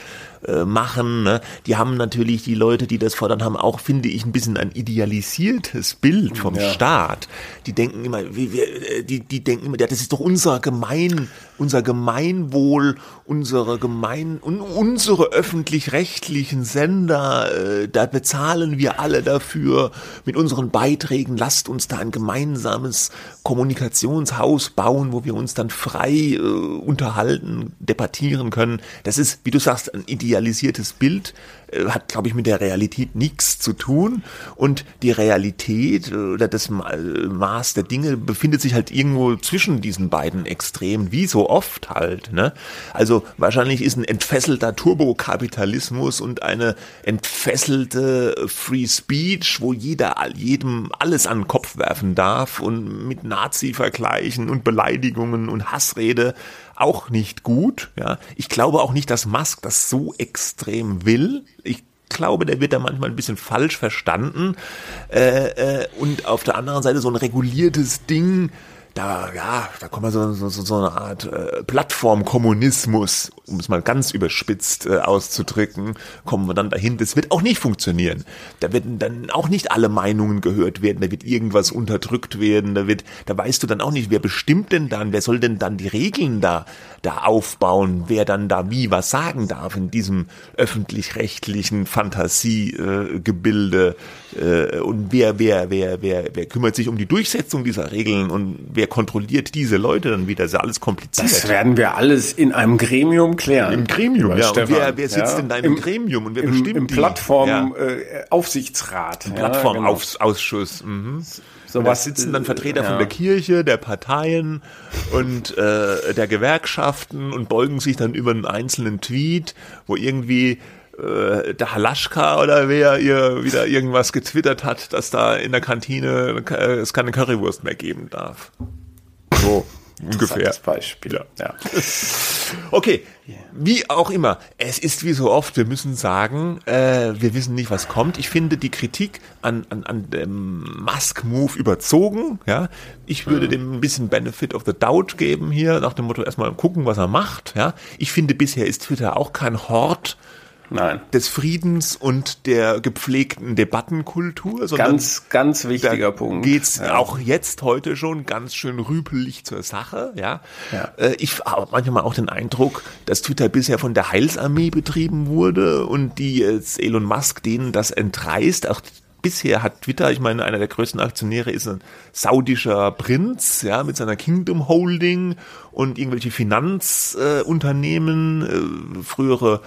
äh, machen. Ne? Die haben natürlich, die Leute, die das fordern, haben auch, finde ich, ein bisschen ein idealisiertes Bild vom ja. Staat. Die denken immer, wie, wie, äh, die, die denken immer, ja, das ist doch unser Gemein, unser Gemeinwohl, unsere Gemein, un, unsere öffentlich-rechtlichen Sender, äh, da bezahlen wir alle dafür mit unseren Beiträgen. Lasst uns da ein gemeinsames Kommunikationshaus bauen, wo wir uns dann frei äh, unterhalten, debattieren können. Das ist, wie du sagst, ein Ideal idealisiertes Bild hat, glaube ich, mit der Realität nichts zu tun. Und die Realität äh, oder das äh, Maß der Dinge befindet sich halt irgendwo zwischen diesen beiden Extremen, wie so oft halt. Ne? Also wahrscheinlich ist ein entfesselter Turbokapitalismus und eine entfesselte Free Speech, wo jeder jedem alles an den Kopf werfen darf und mit Nazi vergleichen und Beleidigungen und Hassrede auch nicht gut. Ja, ich glaube auch nicht, dass Musk das so extrem will. Ich glaube, der wird da manchmal ein bisschen falsch verstanden. Äh, äh, und auf der anderen Seite so ein reguliertes Ding da, ja, da kommt man so, so, so eine Art äh, Plattformkommunismus, um es mal ganz überspitzt äh, auszudrücken, kommen wir dann dahin. Das wird auch nicht funktionieren. Da werden dann auch nicht alle Meinungen gehört werden, da wird irgendwas unterdrückt werden, da wird, da weißt du dann auch nicht, wer bestimmt denn dann, wer soll denn dann die Regeln da, da aufbauen, wer dann da wie was sagen darf in diesem öffentlich-rechtlichen Fantasiegebilde äh, äh, und wer, wer, wer, wer, wer kümmert sich um die Durchsetzung dieser Regeln und wer kontrolliert diese Leute dann wieder? Das ist alles kompliziert. Das werden wir alles in einem Gremium klären. Im Gremium, ja. Und wer, wer sitzt ja. in deinem Im, Gremium und wer im, bestimmt Im Plattformaufsichtsrat. Ja. Äh, Im Plattformausschuss. Genau. Mhm. So was sitzen dann Vertreter ja. von der Kirche, der Parteien und äh, der Gewerkschaften und beugen sich dann über einen einzelnen Tweet, wo irgendwie äh, der Halaschka oder wer ihr wieder irgendwas getwittert hat, dass da in der Kantine äh, es keine Currywurst mehr geben darf. So. Ungefähr. Beispiel. Ja. ja. Okay, wie auch immer. Es ist wie so oft, wir müssen sagen, äh, wir wissen nicht, was kommt. Ich finde die Kritik an, an, an dem Musk-Move überzogen. Ja, Ich würde mhm. dem ein bisschen Benefit of the Doubt geben hier, nach dem Motto erstmal gucken, was er macht. Ja, Ich finde, bisher ist Twitter auch kein Hort Nein. des Friedens und der gepflegten Debattenkultur. Sondern ganz, ganz wichtiger Punkt. Geht's ja. auch jetzt heute schon ganz schön rüpelig zur Sache. Ja, ja. Äh, ich habe manchmal auch den Eindruck, dass Twitter bisher von der Heilsarmee betrieben wurde und die jetzt Elon Musk denen das entreißt. Auch bisher hat Twitter, ich meine, einer der größten Aktionäre ist ein saudischer Prinz, ja, mit seiner Kingdom Holding und irgendwelche Finanzunternehmen, äh, äh, frühere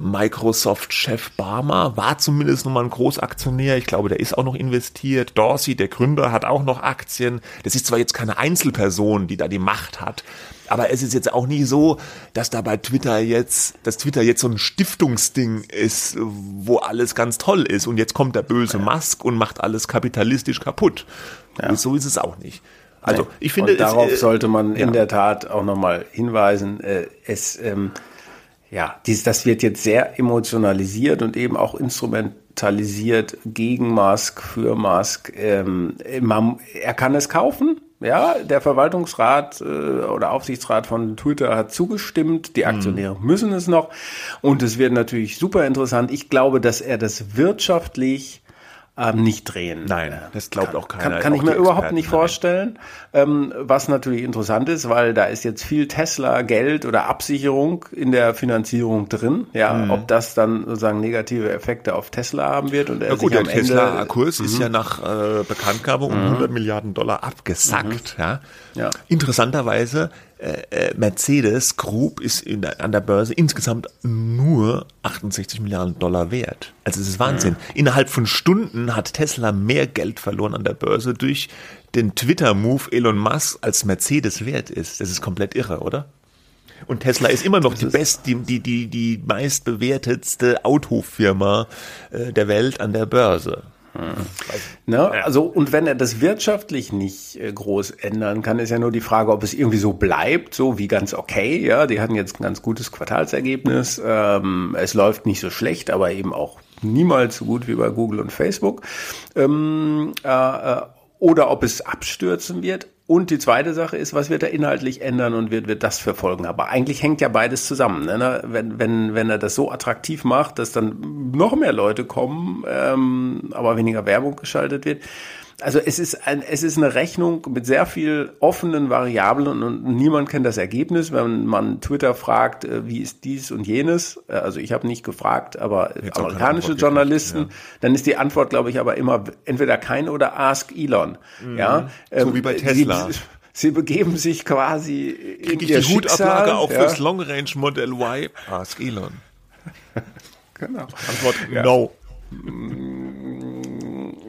Microsoft-Chef Barmer war zumindest nochmal ein Großaktionär. Ich glaube, der ist auch noch investiert. Dorsey, der Gründer, hat auch noch Aktien. Das ist zwar jetzt keine Einzelperson, die da die Macht hat, aber es ist jetzt auch nicht so, dass da bei Twitter jetzt, dass Twitter jetzt so ein Stiftungsding ist, wo alles ganz toll ist und jetzt kommt der böse ja. Musk und macht alles kapitalistisch kaputt. Ja. So ist es auch nicht. Also ich finde, und darauf es, äh, sollte man ja. in der Tat auch nochmal hinweisen. Äh, es ähm, ja, dies, das wird jetzt sehr emotionalisiert und eben auch instrumentalisiert gegen Musk, für Musk. Ähm, man, er kann es kaufen. Ja, der Verwaltungsrat äh, oder Aufsichtsrat von Twitter hat zugestimmt. Die Aktionäre mhm. müssen es noch. Und es wird natürlich super interessant. Ich glaube, dass er das wirtschaftlich ähm, nicht drehen. Nein, das glaubt auch keiner. Kann, kann ich mir überhaupt nicht vorstellen. Ähm, was natürlich interessant ist, weil da ist jetzt viel Tesla-Geld oder Absicherung in der Finanzierung drin. Ja, mhm. ob das dann sozusagen negative Effekte auf Tesla haben wird und er ja gut, der Tesla-Kurs ist ja mhm. nach äh, Bekanntgabe um 100 mhm. Milliarden Dollar abgesackt. Mhm. Ja. ja. Interessanterweise äh, Mercedes Group ist in, an der Börse insgesamt nur 68 Milliarden Dollar wert. Also es ist Wahnsinn. Ja. Innerhalb von Stunden hat Tesla mehr Geld verloren an der Börse durch den Twitter-Move Elon Musk als Mercedes wert ist. Das ist komplett irre, oder? Und Tesla ist immer noch die best, die, die, die, die meistbewertetste Autofirma äh, der Welt an der Börse. Ne? Also, und wenn er das wirtschaftlich nicht äh, groß ändern kann, ist ja nur die Frage, ob es irgendwie so bleibt, so wie ganz okay. Ja, die hatten jetzt ein ganz gutes Quartalsergebnis. Ähm, es läuft nicht so schlecht, aber eben auch niemals so gut wie bei Google und Facebook. Ähm, äh, äh oder ob es abstürzen wird. Und die zweite Sache ist, was wird er inhaltlich ändern und wird, wird das verfolgen? Aber eigentlich hängt ja beides zusammen. Ne? Wenn, wenn, wenn er das so attraktiv macht, dass dann noch mehr Leute kommen, ähm, aber weniger Werbung geschaltet wird, also es ist ein, es ist eine Rechnung mit sehr viel offenen Variablen und niemand kennt das Ergebnis. Wenn man Twitter fragt, äh, wie ist dies und jenes, äh, also ich habe nicht gefragt, aber Jetzt amerikanische Journalisten, ja. dann ist die Antwort, glaube ich, aber immer entweder kein oder Ask Elon. Mhm. Ja, so ähm, wie bei Tesla. Sie, sie begeben sich quasi Krieg in ich die Hutablage auch ja. fürs Long Range Model Y? Ask Elon. genau. Antwort ja. no.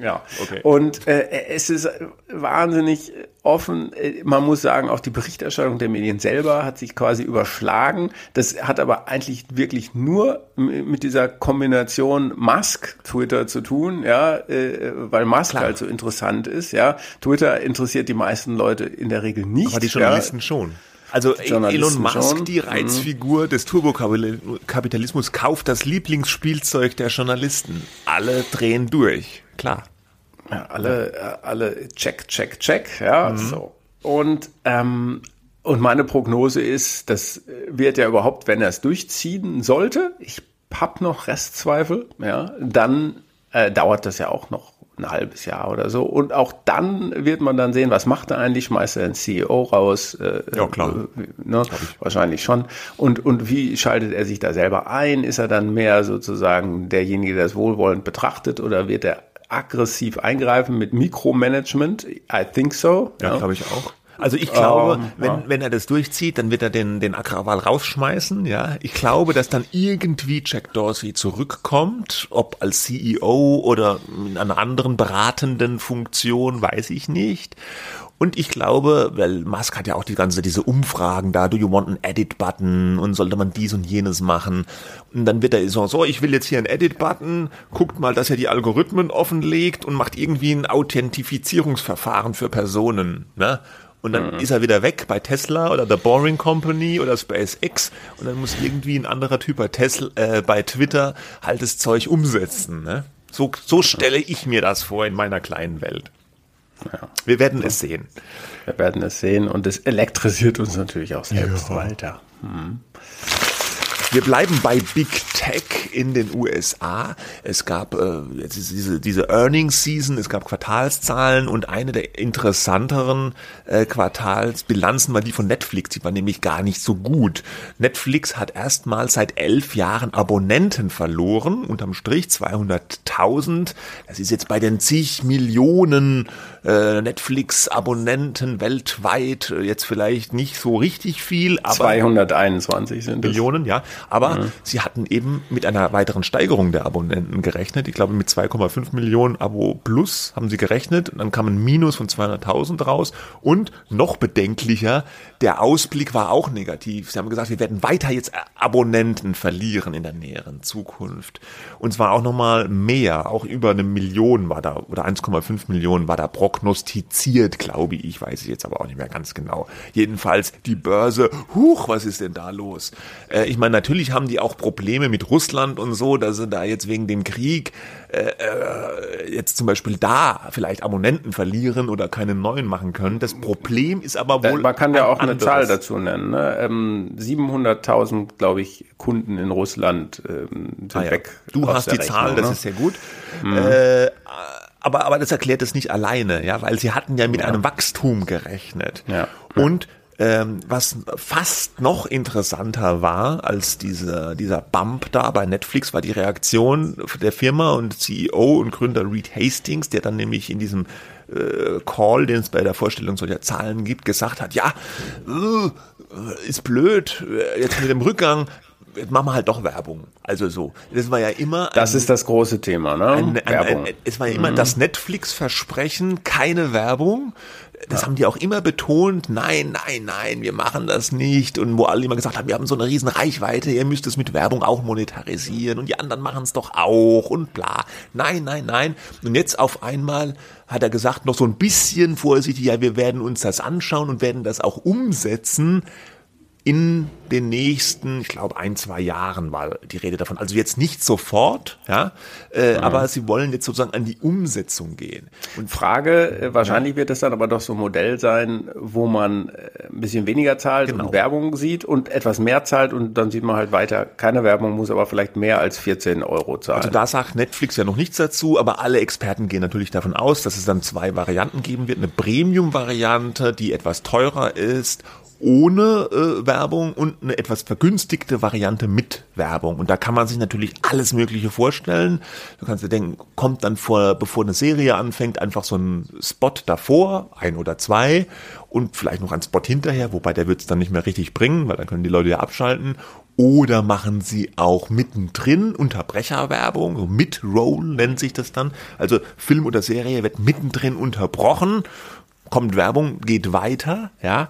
Ja, okay. Und äh, es ist wahnsinnig offen. Man muss sagen, auch die Berichterstattung der Medien selber hat sich quasi überschlagen. Das hat aber eigentlich wirklich nur mit dieser Kombination Musk-Twitter zu tun, ja, äh, weil Musk Klar. halt so interessant ist. Ja, Twitter interessiert die meisten Leute in der Regel nicht. Aber die Journalisten ja. schon. Also Elon Musk, schon. die Reizfigur mhm. des Turbokapitalismus, kauft das Lieblingsspielzeug der Journalisten. Alle drehen durch, klar. Ja, alle. Äh, alle check, check, check, ja, mhm. so. Und, ähm, und meine Prognose ist, das wird ja überhaupt, wenn er es durchziehen sollte, ich hab noch Restzweifel, ja, dann äh, dauert das ja auch noch ein halbes Jahr oder so. Und auch dann wird man dann sehen, was macht er eigentlich? Schmeißt er einen CEO raus? Äh, ja, klar. Äh, ne? Wahrscheinlich schon. Und, und wie schaltet er sich da selber ein? Ist er dann mehr sozusagen derjenige, der es wohlwollend betrachtet oder wird er aggressiv eingreifen mit Mikromanagement? I think so. Ja, ja. glaube ich auch. Also ich glaube, um, ähm, wenn, ja. wenn er das durchzieht, dann wird er den, den Agrawal rausschmeißen, ja. Ich glaube, dass dann irgendwie Jack Dorsey zurückkommt, ob als CEO oder in einer anderen beratenden Funktion, weiß ich nicht. Und ich glaube, weil Musk hat ja auch die ganze, diese Umfragen da, do you want an Edit-Button und sollte man dies und jenes machen. Und dann wird er so, so, ich will jetzt hier einen Edit-Button, guckt mal, dass er die Algorithmen offenlegt und macht irgendwie ein Authentifizierungsverfahren für Personen, ne? Und dann mhm. ist er wieder weg bei Tesla oder The Boring Company oder SpaceX und dann muss irgendwie ein anderer Typ bei Tesla, äh, bei Twitter halt das Zeug umsetzen. Ne? So, so stelle ich mir das vor in meiner kleinen Welt. Ja. Wir werden es sehen. Wir werden es sehen und es elektrisiert uns natürlich auch selbst ja. weiter. Hm. Wir bleiben bei Big Tech in den USA. Es gab äh, jetzt diese, diese Earnings Season, es gab Quartalszahlen und eine der interessanteren äh, Quartalsbilanzen war die von Netflix. Die war nämlich gar nicht so gut. Netflix hat erstmal seit elf Jahren Abonnenten verloren, unterm Strich 200.000. Das ist jetzt bei den zig Millionen äh, Netflix-Abonnenten weltweit äh, jetzt vielleicht nicht so richtig viel, aber 221 sind Millionen, es. ja. Aber mhm. sie hatten eben mit einer weiteren Steigerung der Abonnenten gerechnet. Ich glaube, mit 2,5 Millionen Abo plus haben sie gerechnet. Und dann kam ein Minus von 200.000 raus. Und noch bedenklicher, der Ausblick war auch negativ. Sie haben gesagt, wir werden weiter jetzt Abonnenten verlieren in der näheren Zukunft. Und zwar auch nochmal mehr, auch über eine Million war da, oder 1,5 Millionen war da prognostiziert, glaube ich, weiß ich jetzt aber auch nicht mehr ganz genau. Jedenfalls die Börse, huch, was ist denn da los? Äh, ich meine, natürlich haben die auch Probleme mit Russland und so, dass sie da jetzt wegen dem Krieg äh, äh, jetzt zum Beispiel da vielleicht Abonnenten verlieren oder keine neuen machen können. Das Problem ist aber wohl. Man kann ja auch eine Zahl dazu nennen. Ne? Ähm, 700.000, glaube ich, Kunden in Russland ähm, sind ah, ja. weg. Du hast die Rechnung, Zahl, das ne? ist sehr gut. Mhm. Äh, aber, aber das erklärt es nicht alleine, ja, weil sie hatten ja mit ja. einem Wachstum gerechnet. Ja. Und Ähm, was fast noch interessanter war als dieser, dieser Bump da bei Netflix, war die Reaktion der Firma und CEO und Gründer Reed Hastings, der dann nämlich in diesem äh, Call, den es bei der Vorstellung solcher Zahlen gibt, gesagt hat, ja, äh, ist blöd, äh, jetzt mit dem Rückgang, jetzt machen wir halt doch Werbung. Also so. Das war ja immer. Das ist das große Thema, ne? Ein, ein, Werbung. Ein, es war ja immer mhm. das Netflix-Versprechen, keine Werbung das ja. haben die auch immer betont, nein, nein, nein, wir machen das nicht. Und wo alle immer gesagt haben, wir haben so eine riesen Reichweite, ihr müsst es mit Werbung auch monetarisieren und die anderen machen es doch auch und bla. Nein, nein, nein. Und jetzt auf einmal hat er gesagt, noch so ein bisschen vorsichtig, ja, wir werden uns das anschauen und werden das auch umsetzen in den nächsten, ich glaube, ein, zwei Jahren war die Rede davon. Also jetzt nicht sofort, ja, äh, mhm. aber sie wollen jetzt sozusagen an die Umsetzung gehen. Und Frage, äh, wahrscheinlich wird es dann aber doch so ein Modell sein, wo man äh, ein bisschen weniger zahlt genau. und Werbung sieht und etwas mehr zahlt und dann sieht man halt weiter, keine Werbung muss aber vielleicht mehr als 14 Euro zahlen. Also da sagt Netflix ja noch nichts dazu, aber alle Experten gehen natürlich davon aus, dass es dann zwei Varianten geben wird. Eine Premium-Variante, die etwas teurer ist ohne äh, Werbung und eine etwas vergünstigte Variante mit Werbung. Und da kann man sich natürlich alles Mögliche vorstellen. Du kannst dir denken, kommt dann vor, bevor eine Serie anfängt, einfach so ein Spot davor, ein oder zwei, und vielleicht noch ein Spot hinterher, wobei der wird es dann nicht mehr richtig bringen, weil dann können die Leute ja abschalten. Oder machen sie auch mittendrin Unterbrecherwerbung, so Mid-Roll nennt sich das dann. Also Film oder Serie wird mittendrin unterbrochen, kommt Werbung, geht weiter, ja.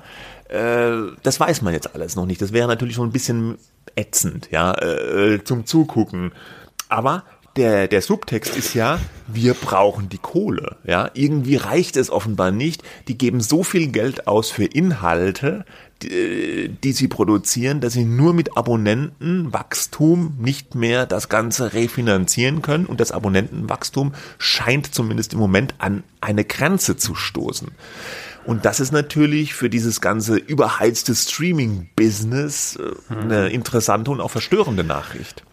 Äh, das weiß man jetzt alles noch nicht. Das wäre natürlich schon ein bisschen ätzend, ja, äh, zum Zugucken. Aber der, der Subtext ist ja, wir brauchen die Kohle. Ja, irgendwie reicht es offenbar nicht. Die geben so viel Geld aus für Inhalte, die, die sie produzieren, dass sie nur mit Abonnentenwachstum nicht mehr das Ganze refinanzieren können. Und das Abonnentenwachstum scheint zumindest im Moment an eine Grenze zu stoßen. Und das ist natürlich für dieses ganze überheizte Streaming-Business äh, eine interessante und auch verstörende Nachricht.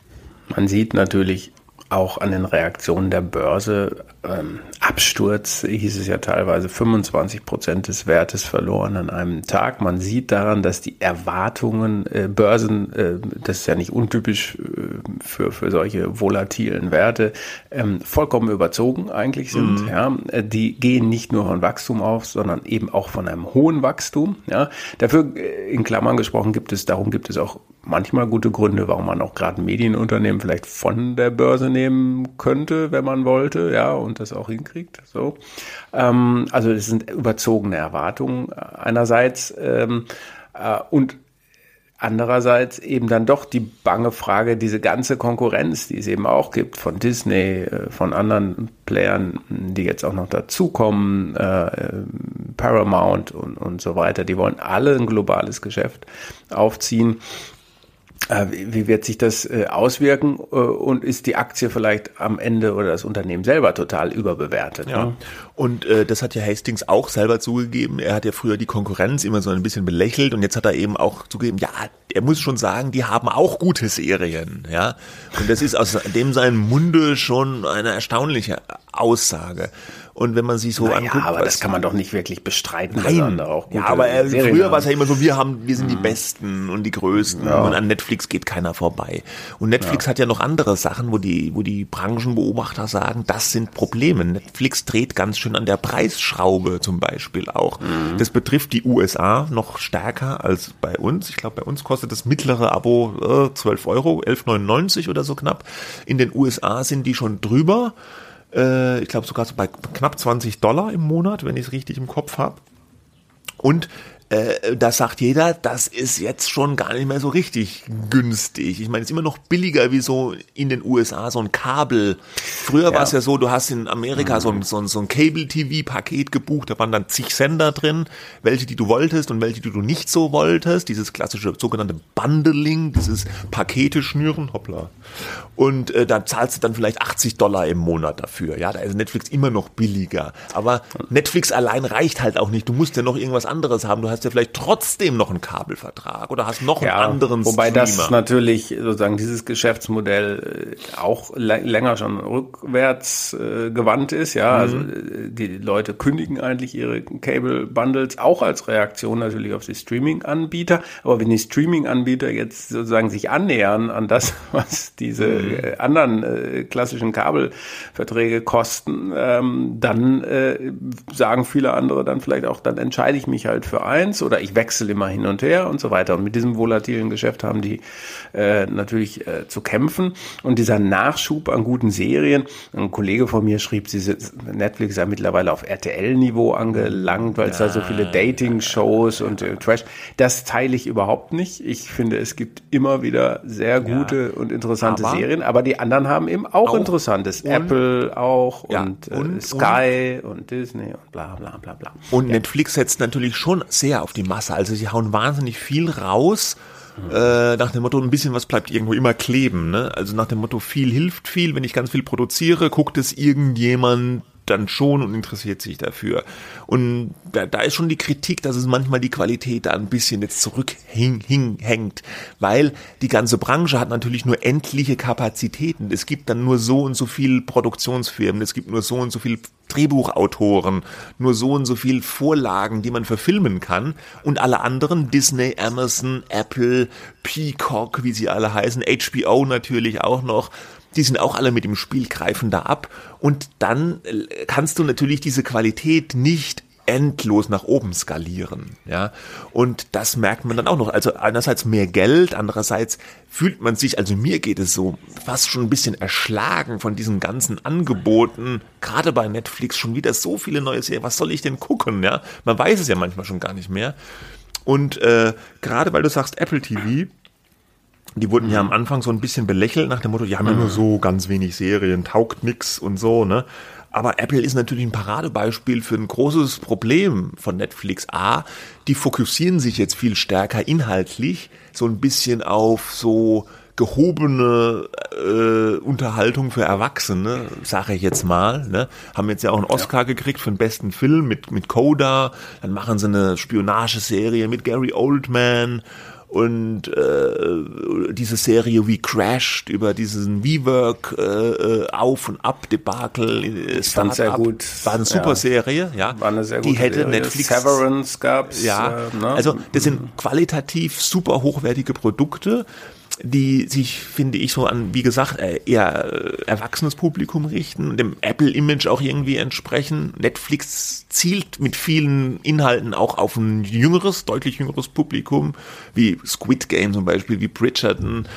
Man sieht natürlich auch an den Reaktionen der Börse. Ähm, Absturz hieß es ja teilweise 25 Prozent des Wertes verloren an einem Tag. Man sieht daran, dass die Erwartungen, äh, Börsen, äh, das ist ja nicht untypisch äh, für, für solche volatilen Werte, ähm, vollkommen überzogen eigentlich sind. Mhm. Ja. Äh, die gehen nicht nur von Wachstum auf, sondern eben auch von einem hohen Wachstum. Ja. Dafür, äh, in Klammern gesprochen, gibt es, darum gibt es auch manchmal gute Gründe, warum man auch gerade Medienunternehmen vielleicht von der Börse nehmen könnte, wenn man wollte, ja, und das auch hinkriegt. So, ähm, also es sind überzogene Erwartungen einerseits ähm, äh, und andererseits eben dann doch die bange Frage, diese ganze Konkurrenz, die es eben auch gibt von Disney, äh, von anderen Playern, die jetzt auch noch dazukommen, äh, Paramount und, und so weiter, die wollen alle ein globales Geschäft aufziehen. Äh, wie wird sich das äh, auswirken äh, und ist die Aktie vielleicht am Ende oder das Unternehmen selber total überbewertet? Ja. Ne? Und äh, das hat ja Hastings auch selber zugegeben. Er hat ja früher die Konkurrenz immer so ein bisschen belächelt und jetzt hat er eben auch zugegeben, ja, er muss schon sagen, die haben auch gute Serien, ja. Und das ist aus dem seinem Munde schon eine erstaunliche Aussage. Und wenn man sich so naja, anguckt. aber das kann man doch nicht wirklich bestreiten. Nein, auch ja, aber er, früher war es ja immer so, wir haben, wir sind mhm. die Besten und die Größten ja. und an Netflix geht keiner vorbei. Und Netflix ja. hat ja noch andere Sachen, wo die, wo die Branchenbeobachter sagen, das sind Probleme. Netflix dreht ganz schön an der Preisschraube zum Beispiel auch. Mhm. Das betrifft die USA noch stärker als bei uns. Ich glaube, bei uns kostet das mittlere Abo äh, 12 Euro, 11,99 oder so knapp. In den USA sind die schon drüber äh, ich glaube sogar so bei knapp 20 Dollar im Monat, wenn ich es richtig im Kopf habe. Und äh, da sagt jeder, das ist jetzt schon gar nicht mehr so richtig günstig. Ich meine, es ist immer noch billiger wie so in den USA so ein Kabel. Früher ja. war es ja so, du hast in Amerika mhm. so ein, so ein, so ein Cable-TV-Paket gebucht, da waren dann zig Sender drin, welche, die du wolltest und welche, die du nicht so wolltest. Dieses klassische sogenannte Bundling, dieses Pakete schnüren, hoppla. Und äh, da zahlst du dann vielleicht 80 Dollar im Monat dafür. Ja, da ist Netflix immer noch billiger. Aber Netflix allein reicht halt auch nicht. Du musst ja noch irgendwas anderes haben. Du hast hast ja vielleicht trotzdem noch einen Kabelvertrag oder hast noch einen Ja, anderen wobei Streamer. das natürlich sozusagen dieses Geschäftsmodell äh, auch lä- länger schon rückwärts äh, gewandt ist. Ja, also äh, die Leute kündigen eigentlich ihre Cable Bundles auch als Reaktion natürlich auf die Streaming-Anbieter. Aber wenn die Streaming-Anbieter jetzt sozusagen sich annähern an das, was diese äh, anderen äh, klassischen Kabelverträge kosten, ähm, dann äh, sagen viele andere dann vielleicht auch, dann entscheide ich mich halt für eins oder ich wechsle immer hin und her und so weiter. Und mit diesem volatilen Geschäft haben die äh, natürlich äh, zu kämpfen. Und dieser Nachschub an guten Serien, ein Kollege von mir schrieb, sie sind, Netflix sei mittlerweile auf RTL-Niveau angelangt, weil es da so viele Dating-Shows und äh, Trash. Das teile ich überhaupt nicht. Ich finde, es gibt immer wieder sehr gute und interessante Aber- Serien, aber die anderen haben eben auch, Auch. Interessantes. Und- Apple auch Ja, und, äh, und- Sky und, Disney und bla bla bla bla. Und Netflix setzt natürlich schon sehr auf die Masse. Also sie hauen wahnsinnig viel raus. Äh, nach dem Motto, ein bisschen was bleibt irgendwo immer kleben. Ne? Also nach dem Motto, viel hilft viel. Wenn ich ganz viel produziere, guckt es irgendjemand dann schon und interessiert sich dafür. Und da, da ist schon die Kritik, dass es manchmal die Qualität da ein bisschen jetzt zurückhängt, weil die ganze Branche hat natürlich nur endliche Kapazitäten. Es gibt dann nur so und so viel Produktionsfirmen, es gibt nur so und so viel Drehbuchautoren, nur so und so viel Vorlagen, die man verfilmen kann. Und alle anderen, Disney, Amazon, Apple, Peacock, wie sie alle heißen, HBO natürlich auch noch, die sind auch alle mit dem Spiel, greifen da ab. Und dann äh, kannst du natürlich diese Qualität nicht endlos nach oben skalieren, ja. Und das merkt man dann auch noch. Also einerseits mehr Geld, andererseits fühlt man sich, also mir geht es so, fast schon ein bisschen erschlagen von diesen ganzen Angeboten. Gerade bei Netflix schon wieder so viele neue Serien. Was soll ich denn gucken, ja? Man weiß es ja manchmal schon gar nicht mehr. Und äh, gerade weil du sagst Apple TV, die wurden ja am Anfang so ein bisschen belächelt nach dem Motto, die haben ja nur so ganz wenig Serien, taugt nix und so, ne? Aber Apple ist natürlich ein Paradebeispiel für ein großes Problem von Netflix. A, die fokussieren sich jetzt viel stärker inhaltlich, so ein bisschen auf so gehobene äh, Unterhaltung für Erwachsene, sage ich jetzt mal. Ne? Haben jetzt ja auch einen Oscar gekriegt für den besten Film mit, mit Coda. Dann machen sie eine Spionageserie mit Gary Oldman und äh, diese Serie wie Crashed über diesen WeWork äh, äh, Auf- und Ab-Debakel. Äh, fand sehr gut. War eine super Ja. Serie, ja. War eine sehr Die gute hätte Serie. Netflix Severance gab's. ja, äh, ne? also das sind qualitativ super hochwertige Produkte, die sich, finde ich, so an, wie gesagt, äh, eher äh, erwachsenes Publikum richten, dem Apple-Image auch irgendwie entsprechen. Netflix zielt mit vielen Inhalten auch auf ein jüngeres, deutlich jüngeres Publikum, wie Squid Game zum Beispiel, wie Bridgerton.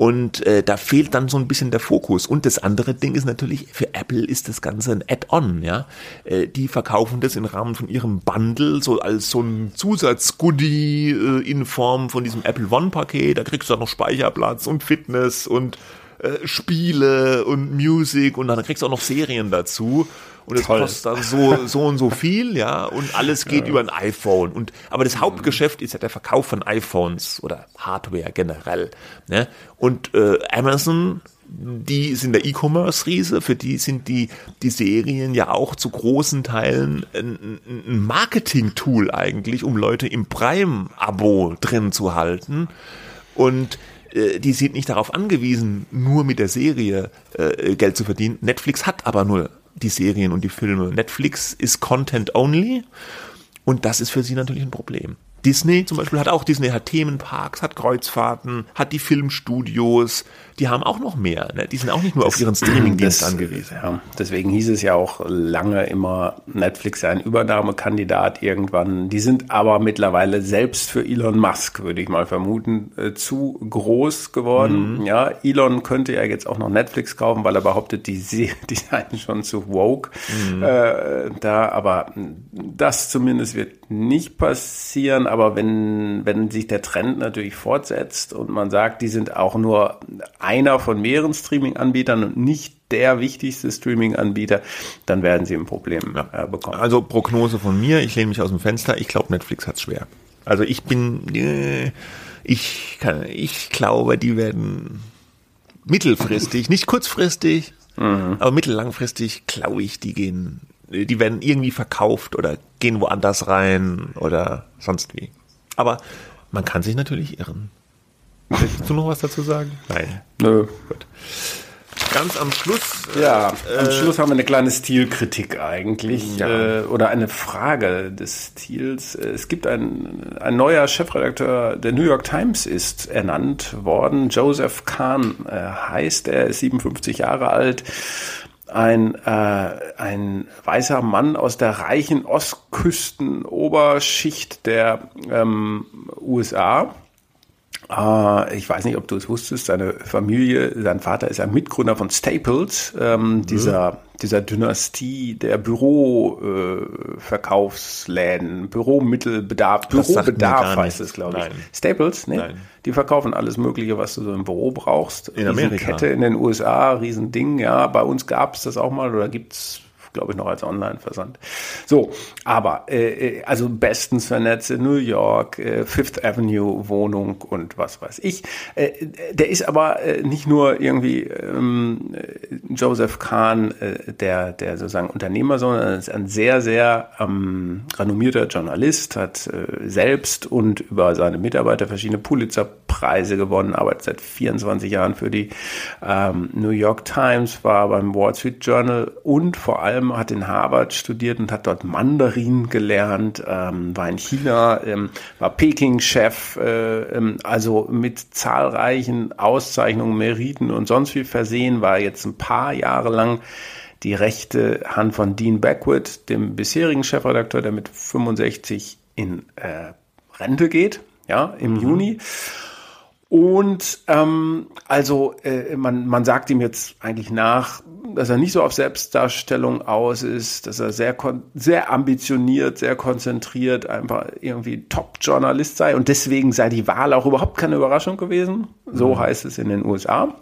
Und äh, da fehlt dann so ein bisschen der Fokus. Und das andere Ding ist natürlich, für Apple ist das Ganze ein Add-on, ja. Äh, die verkaufen das im Rahmen von ihrem Bundle, so als so ein Zusatzgoodie äh, in Form von diesem Apple One-Paket. Da kriegst du dann noch Speicherplatz und Fitness und äh, Spiele und Music und dann kriegst du auch noch Serien dazu. Und es kostet dann so, so und so viel, ja, und alles geht über ein iPhone. Und, aber das Hauptgeschäft ist ja der Verkauf von iPhones oder Hardware generell. Ne? Und äh, Amazon, die sind der E-Commerce-Riese, für die sind die, die Serien ja auch zu großen Teilen ein, ein- Marketing-Tool eigentlich, um Leute im Prime-Abo drin zu halten. Und die sind nicht darauf angewiesen, nur mit der Serie äh, Geld zu verdienen. Netflix hat aber nur die Serien und die Filme. Netflix ist Content only und das ist für sie natürlich ein Problem. Disney zum Beispiel hat auch, Disney hat Themenparks, hat Kreuzfahrten, hat die Filmstudios, die haben auch noch mehr. Ne? Die sind auch nicht nur auf ihren Streamingdienst Das- angewiesen. Ja, deswegen hieß es ja auch lange immer, Netflix sei ein Übernahmekandidat irgendwann. Die sind aber mittlerweile selbst für Elon Musk, würde ich mal vermuten, äh, zu groß geworden. Mhm. Ja, Elon könnte ja jetzt auch noch Netflix kaufen, weil er behauptet, die, die seien schon zu woke. Mhm. Äh, da, aber das zumindest wird nicht passieren. Aber wenn, wenn sich der Trend natürlich fortsetzt und man sagt, die sind auch nur einer von mehreren Streaming-Anbietern und nicht der wichtigste Streaming-Anbieter, dann werden sie ein Problem äh, bekommen. Also Prognose von mir, ich lehne mich aus dem Fenster, ich glaube Netflix hat's schwer. Also ich bin, äh, ich kann, ich glaube, die werden mittelfristig, nicht kurzfristig, aber mittellangfristig glaube ich, die gehen die werden irgendwie verkauft oder gehen woanders rein oder sonst wie. Aber man kann sich natürlich irren. Willst du noch was dazu sagen? Nein. Nö. Gut. Ganz am Schluss. äh, Ja, am Schluss haben wir eine kleine Stilkritik eigentlich Ja. äh, oder eine Frage des Stils. Äh, Es gibt ein, ein neuer Chefredakteur der New York Times ist ernannt worden. Joseph Kahn äh, heißt er, ist 57 Jahre alt. Ein, äh, ein weißer Mann aus der reichen Ostküsten-Oberschicht der ähm, USA. Äh, ich weiß nicht, ob du es wusstest, seine Familie, sein Vater ist ein Mitgründer von Staples, ähm, dieser, dieser Dynastie der Büroverkaufsläden, äh, Büromittelbedarf, Das Bürobedarf heißt es, glaube ich. Nein. Staples, ne? Nein. Die verkaufen alles Mögliche, was du so im Büro brauchst. In Amerika. Kette in den USA, Riesending, ja. Bei uns gab es das auch mal oder gibt's glaube ich, noch als Online-Versand. So, aber äh, äh, also bestens vernetzt New York, äh, Fifth Avenue Wohnung und was weiß ich. Äh, der ist aber äh, nicht nur irgendwie ähm, äh, Joseph Kahn, äh, der, der sozusagen Unternehmer, sondern ist ein sehr, sehr ähm, renommierter Journalist, hat äh, selbst und über seine Mitarbeiter verschiedene Pulitzer-Preise gewonnen, arbeitet seit 24 Jahren für die ähm, New York Times, war beim Wall Street Journal und vor allem hat in Harvard studiert und hat dort Mandarin gelernt, ähm, war in China, ähm, war Peking-Chef, äh, ähm, also mit zahlreichen Auszeichnungen, Meriten und sonst wie versehen, war jetzt ein paar Jahre lang die rechte Hand von Dean Backwood, dem bisherigen Chefredakteur, der mit 65 in äh, Rente geht, ja, im Juni. Und ähm, also äh, man, man sagt ihm jetzt eigentlich nach, dass er nicht so auf Selbstdarstellung aus ist, dass er sehr, kon sehr ambitioniert, sehr konzentriert, einfach irgendwie Top-Journalist sei und deswegen sei die Wahl auch überhaupt keine Überraschung gewesen. So heißt es in den USA.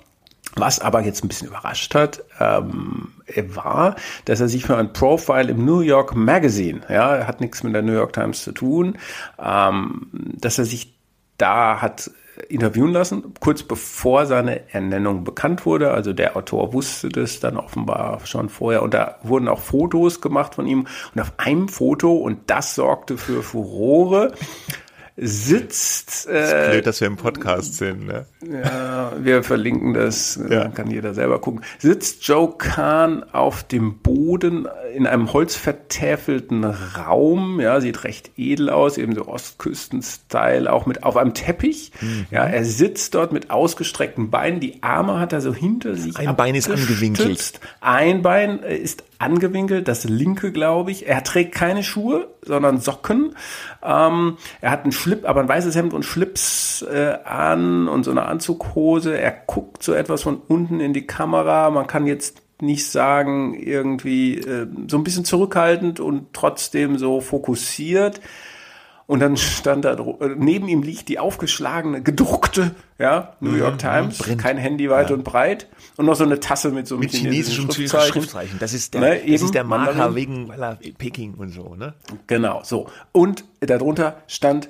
Was aber jetzt ein bisschen überrascht hat, ähm, war, dass er sich für ein Profile im New York Magazine, ja, er hat nichts mit der New York Times zu tun, ähm, dass er sich da hat interviewen lassen, kurz bevor seine Ernennung bekannt wurde. Also der Autor wusste das dann offenbar schon vorher. Und da wurden auch Fotos gemacht von ihm. Und auf einem Foto, und das sorgte für Furore, sitzt äh, Blöd, dass wir im Podcast sind. Ne? ja, wir verlinken das, Ja. dann kann jeder selber gucken. Sitzt Joe Kahn auf dem Boden in einem holzvertäfelten Raum, ja, sieht recht edel aus, eben so Ostküsten-Style, auch mit auf einem Teppich. Mhm. Ja, er sitzt dort mit ausgestreckten Beinen, die Arme hat er so hinter sich. Ein Bein ist angewinkelt. Ein Bein äh, ist angewinkelt, das linke, glaube ich. Er trägt keine Schuhe, sondern Socken. Ähm, er hat einen Schlip, aber ein weißes Hemd und Schlips äh, an und so eine Anzughose. Er guckt so etwas von unten in die Kamera. Man kann jetzt nicht sagen, irgendwie äh, so ein bisschen zurückhaltend und trotzdem so fokussiert. Und dann stand da äh, neben ihm liegt die aufgeschlagene, gedruckte, ja, New York Times, Print. kein Handy weit und breit und noch so eine Tasse mit so Mit chinesischem Schriftzeichen. Das ist der, Ne, das ist der Marker wegen weil er Peking und so. Ne? Genau, so. Und darunter stand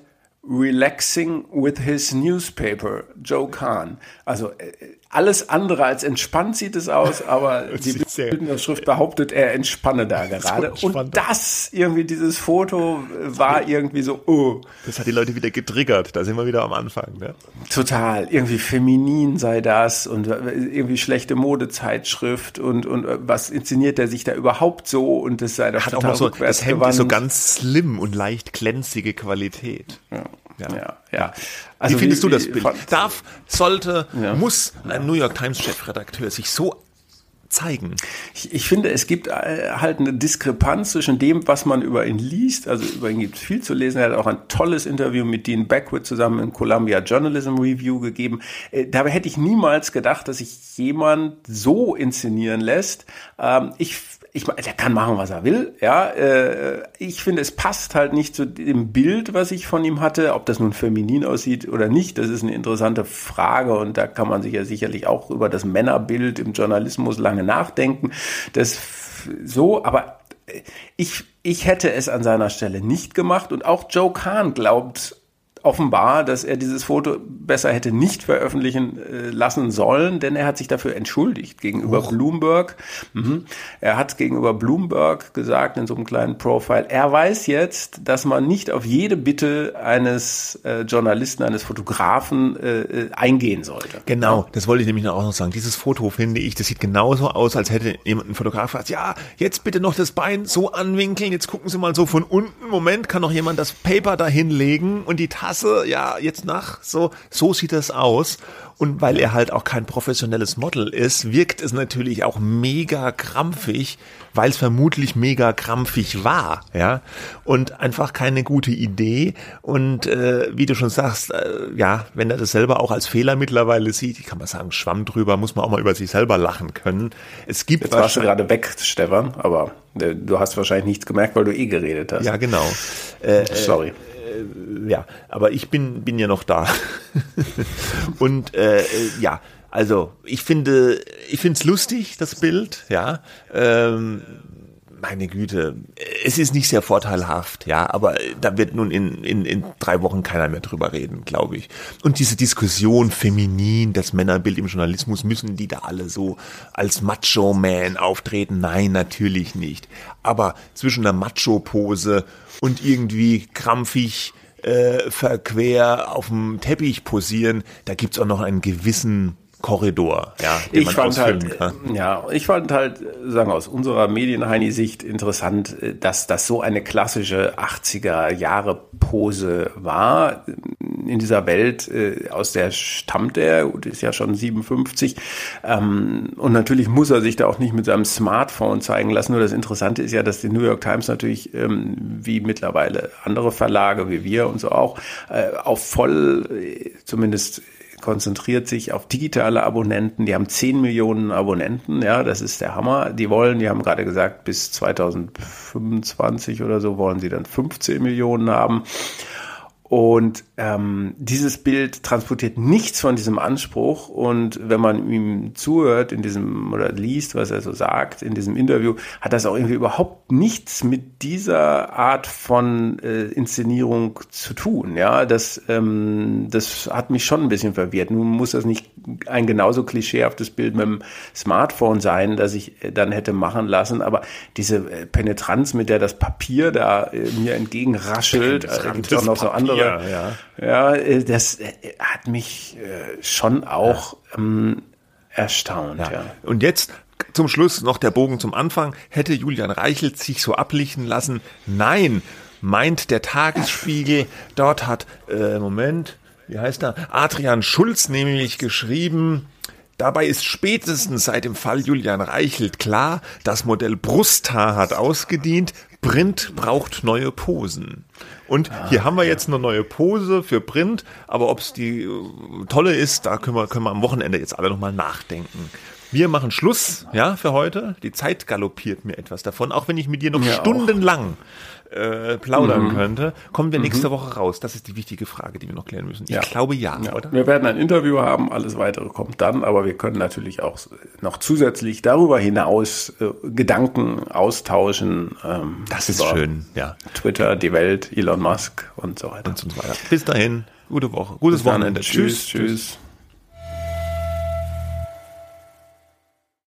Relaxing with his newspaper, Joe Kahn. Also äh, alles andere als entspannt sieht es aus, aber die bildende Schrift behauptet, er entspanne da gerade. entspannt Und das, irgendwie dieses Foto äh, war irgendwie so, oh, Das hat die Leute wieder getriggert. Da sind wir wieder am Anfang. Ne? total, irgendwie feminin sei das und äh, irgendwie schlechte Modezeitschrift und, und äh, was inszeniert er sich da überhaupt so und das sei doch Hat auch total noch so, das Hemd ist so ganz slim und leicht glänzige Qualität. Ja, Ja. ja. ja. Wie Also findest du das Bild? Darf, sollte, Ja. muss ein New York Times Chefredakteur sich so zeigen? Ich, ich finde, es gibt äh, halt eine Diskrepanz zwischen dem, was man über ihn liest. Also über ihn gibt es viel zu lesen. Er hat auch ein tolles Interview mit Dean Backwood zusammen im Columbia Journalism Review gegeben. Äh, dabei hätte ich niemals gedacht, dass sich jemand so inszenieren lässt. Ähm, ich ich der kann machen, was er will, ja. Äh, ich finde, es passt halt nicht zu dem Bild, was ich von ihm hatte. Ob das nun feminin aussieht oder nicht, das ist eine interessante Frage und da kann man sich ja sicherlich auch über das Männerbild im Journalismus lange nachdenken. Das so, aber äh, ich, ich hätte es an seiner Stelle nicht gemacht und auch Joe Kahn glaubt offenbar, dass er dieses Foto besser hätte nicht veröffentlichen äh, lassen sollen, denn er hat sich dafür entschuldigt gegenüber Och. Bloomberg. Mhm. Er hat gegenüber Bloomberg gesagt in so einem kleinen Profile, er weiß jetzt, dass man nicht auf jede Bitte eines äh, Journalisten, eines Fotografen äh, eingehen sollte. Genau, das wollte ich nämlich auch noch sagen. Dieses Foto finde ich, das sieht genauso aus, als hätte jemand ein Fotograf gesagt, ja, jetzt bitte noch das Bein so anwinkeln, jetzt gucken Sie mal so von unten, Moment, kann noch jemand das Paper da hinlegen und die Tasse, ja, jetzt nach, so, so sieht das aus. Und weil er halt auch kein professionelles Model ist, wirkt es natürlich auch mega krampfig, weil es vermutlich mega krampfig war, ja. Und einfach keine gute Idee. Und äh, wie du schon sagst, äh, ja, wenn er das selber auch als Fehler mittlerweile sieht, ich kann mal sagen, Schwamm drüber, muss man auch mal über sich selber lachen können. Es gibt Jetzt warst du gerade weg, Stefan, aber äh, du hast wahrscheinlich nichts gemerkt, weil du eh geredet hast. Ja, genau. Äh, Sorry. Äh, äh, ja, aber ich bin, bin ja noch da. und äh, ja, also ich finde, ich finde es lustig, das Bild, ja. Ähm, meine Güte, es ist nicht sehr vorteilhaft, ja, aber da wird nun in, in, in drei Wochen keiner mehr drüber reden, glaube ich. Und diese Diskussion feminin, das Männerbild im Journalismus, müssen die da alle so als Macho-Man auftreten? Nein, natürlich nicht. Aber zwischen der Macho-Pose und irgendwie krampfig äh, verquer auf dem Teppich posieren, da gibt's auch noch einen gewissen Korridor, ja, den ich man fand halt, kann. Ja, ich fand halt, sagen wir aus unserer Medienheini-Sicht interessant, dass das so eine klassische 80er Jahre Pose war. In dieser Welt, äh, aus der stammt er, ist ja schon 57. Ähm, und natürlich muss er sich da auch nicht mit seinem Smartphone zeigen lassen. Nur das Interessante ist ja, dass die New York Times natürlich, ähm, wie mittlerweile andere Verlage, wie wir und so auch, äh, auf voll, äh, zumindest konzentriert sich auf digitale Abonnenten. Die haben 10 Millionen Abonnenten. Ja, das ist der Hammer. Die wollen, die haben gerade gesagt, bis 2025 oder so wollen sie dann 15 Millionen haben. Und ähm, dieses Bild transportiert nichts von diesem Anspruch. Und wenn man ihm zuhört in diesem oder liest, was er so sagt in diesem Interview, hat das auch irgendwie überhaupt nichts mit dieser Art von äh, Inszenierung zu tun. Ja, das, ähm, das hat mich schon ein bisschen verwirrt. Nun muss das nicht ein genauso klischeehaftes Bild mit dem Smartphone sein, das ich äh, dann hätte machen lassen. Aber diese äh, Penetranz, mit der das Papier da äh, mir entgegenraschelt, äh, gibt es auch noch so andere. Ja, ja. ja das hat mich schon auch ähm, erstaunt. Ja. Und jetzt zum Schluss noch der Bogen zum Anfang. Hätte Julian Reichelt sich so ablichten lassen? Nein, meint der Tagesspiegel. Dort hat, äh, Moment, wie heißt er? Adrian Schulz nämlich geschrieben, Dabei ist spätestens seit dem Fall Julian Reichelt klar, das Modell Brusthaar hat ausgedient, Print braucht neue Posen. Und ah, hier haben wir jetzt eine neue Pose für Print, aber ob es die äh, tolle ist, da können wir, können wir am Wochenende jetzt alle nochmal nachdenken. Wir machen Schluss, ja, für heute. Die Zeit galoppiert mir etwas davon, auch wenn ich mit dir noch ja, stundenlang äh, plaudern mhm. könnte. Kommen wir nächste mhm. Woche raus? Das ist die wichtige Frage, die wir noch klären müssen. Ich ja. glaube ja, ja, oder? Wir werden ein Interview haben, alles weitere kommt dann, aber wir können natürlich auch noch zusätzlich darüber hinaus äh, Gedanken austauschen. Ähm, das ist schön, ja. Twitter, die Welt, Elon Musk und so weiter. Und so weiter. Bis dahin, gute Woche, gutes Wochenende. Tschüss, tschüss. tschüss.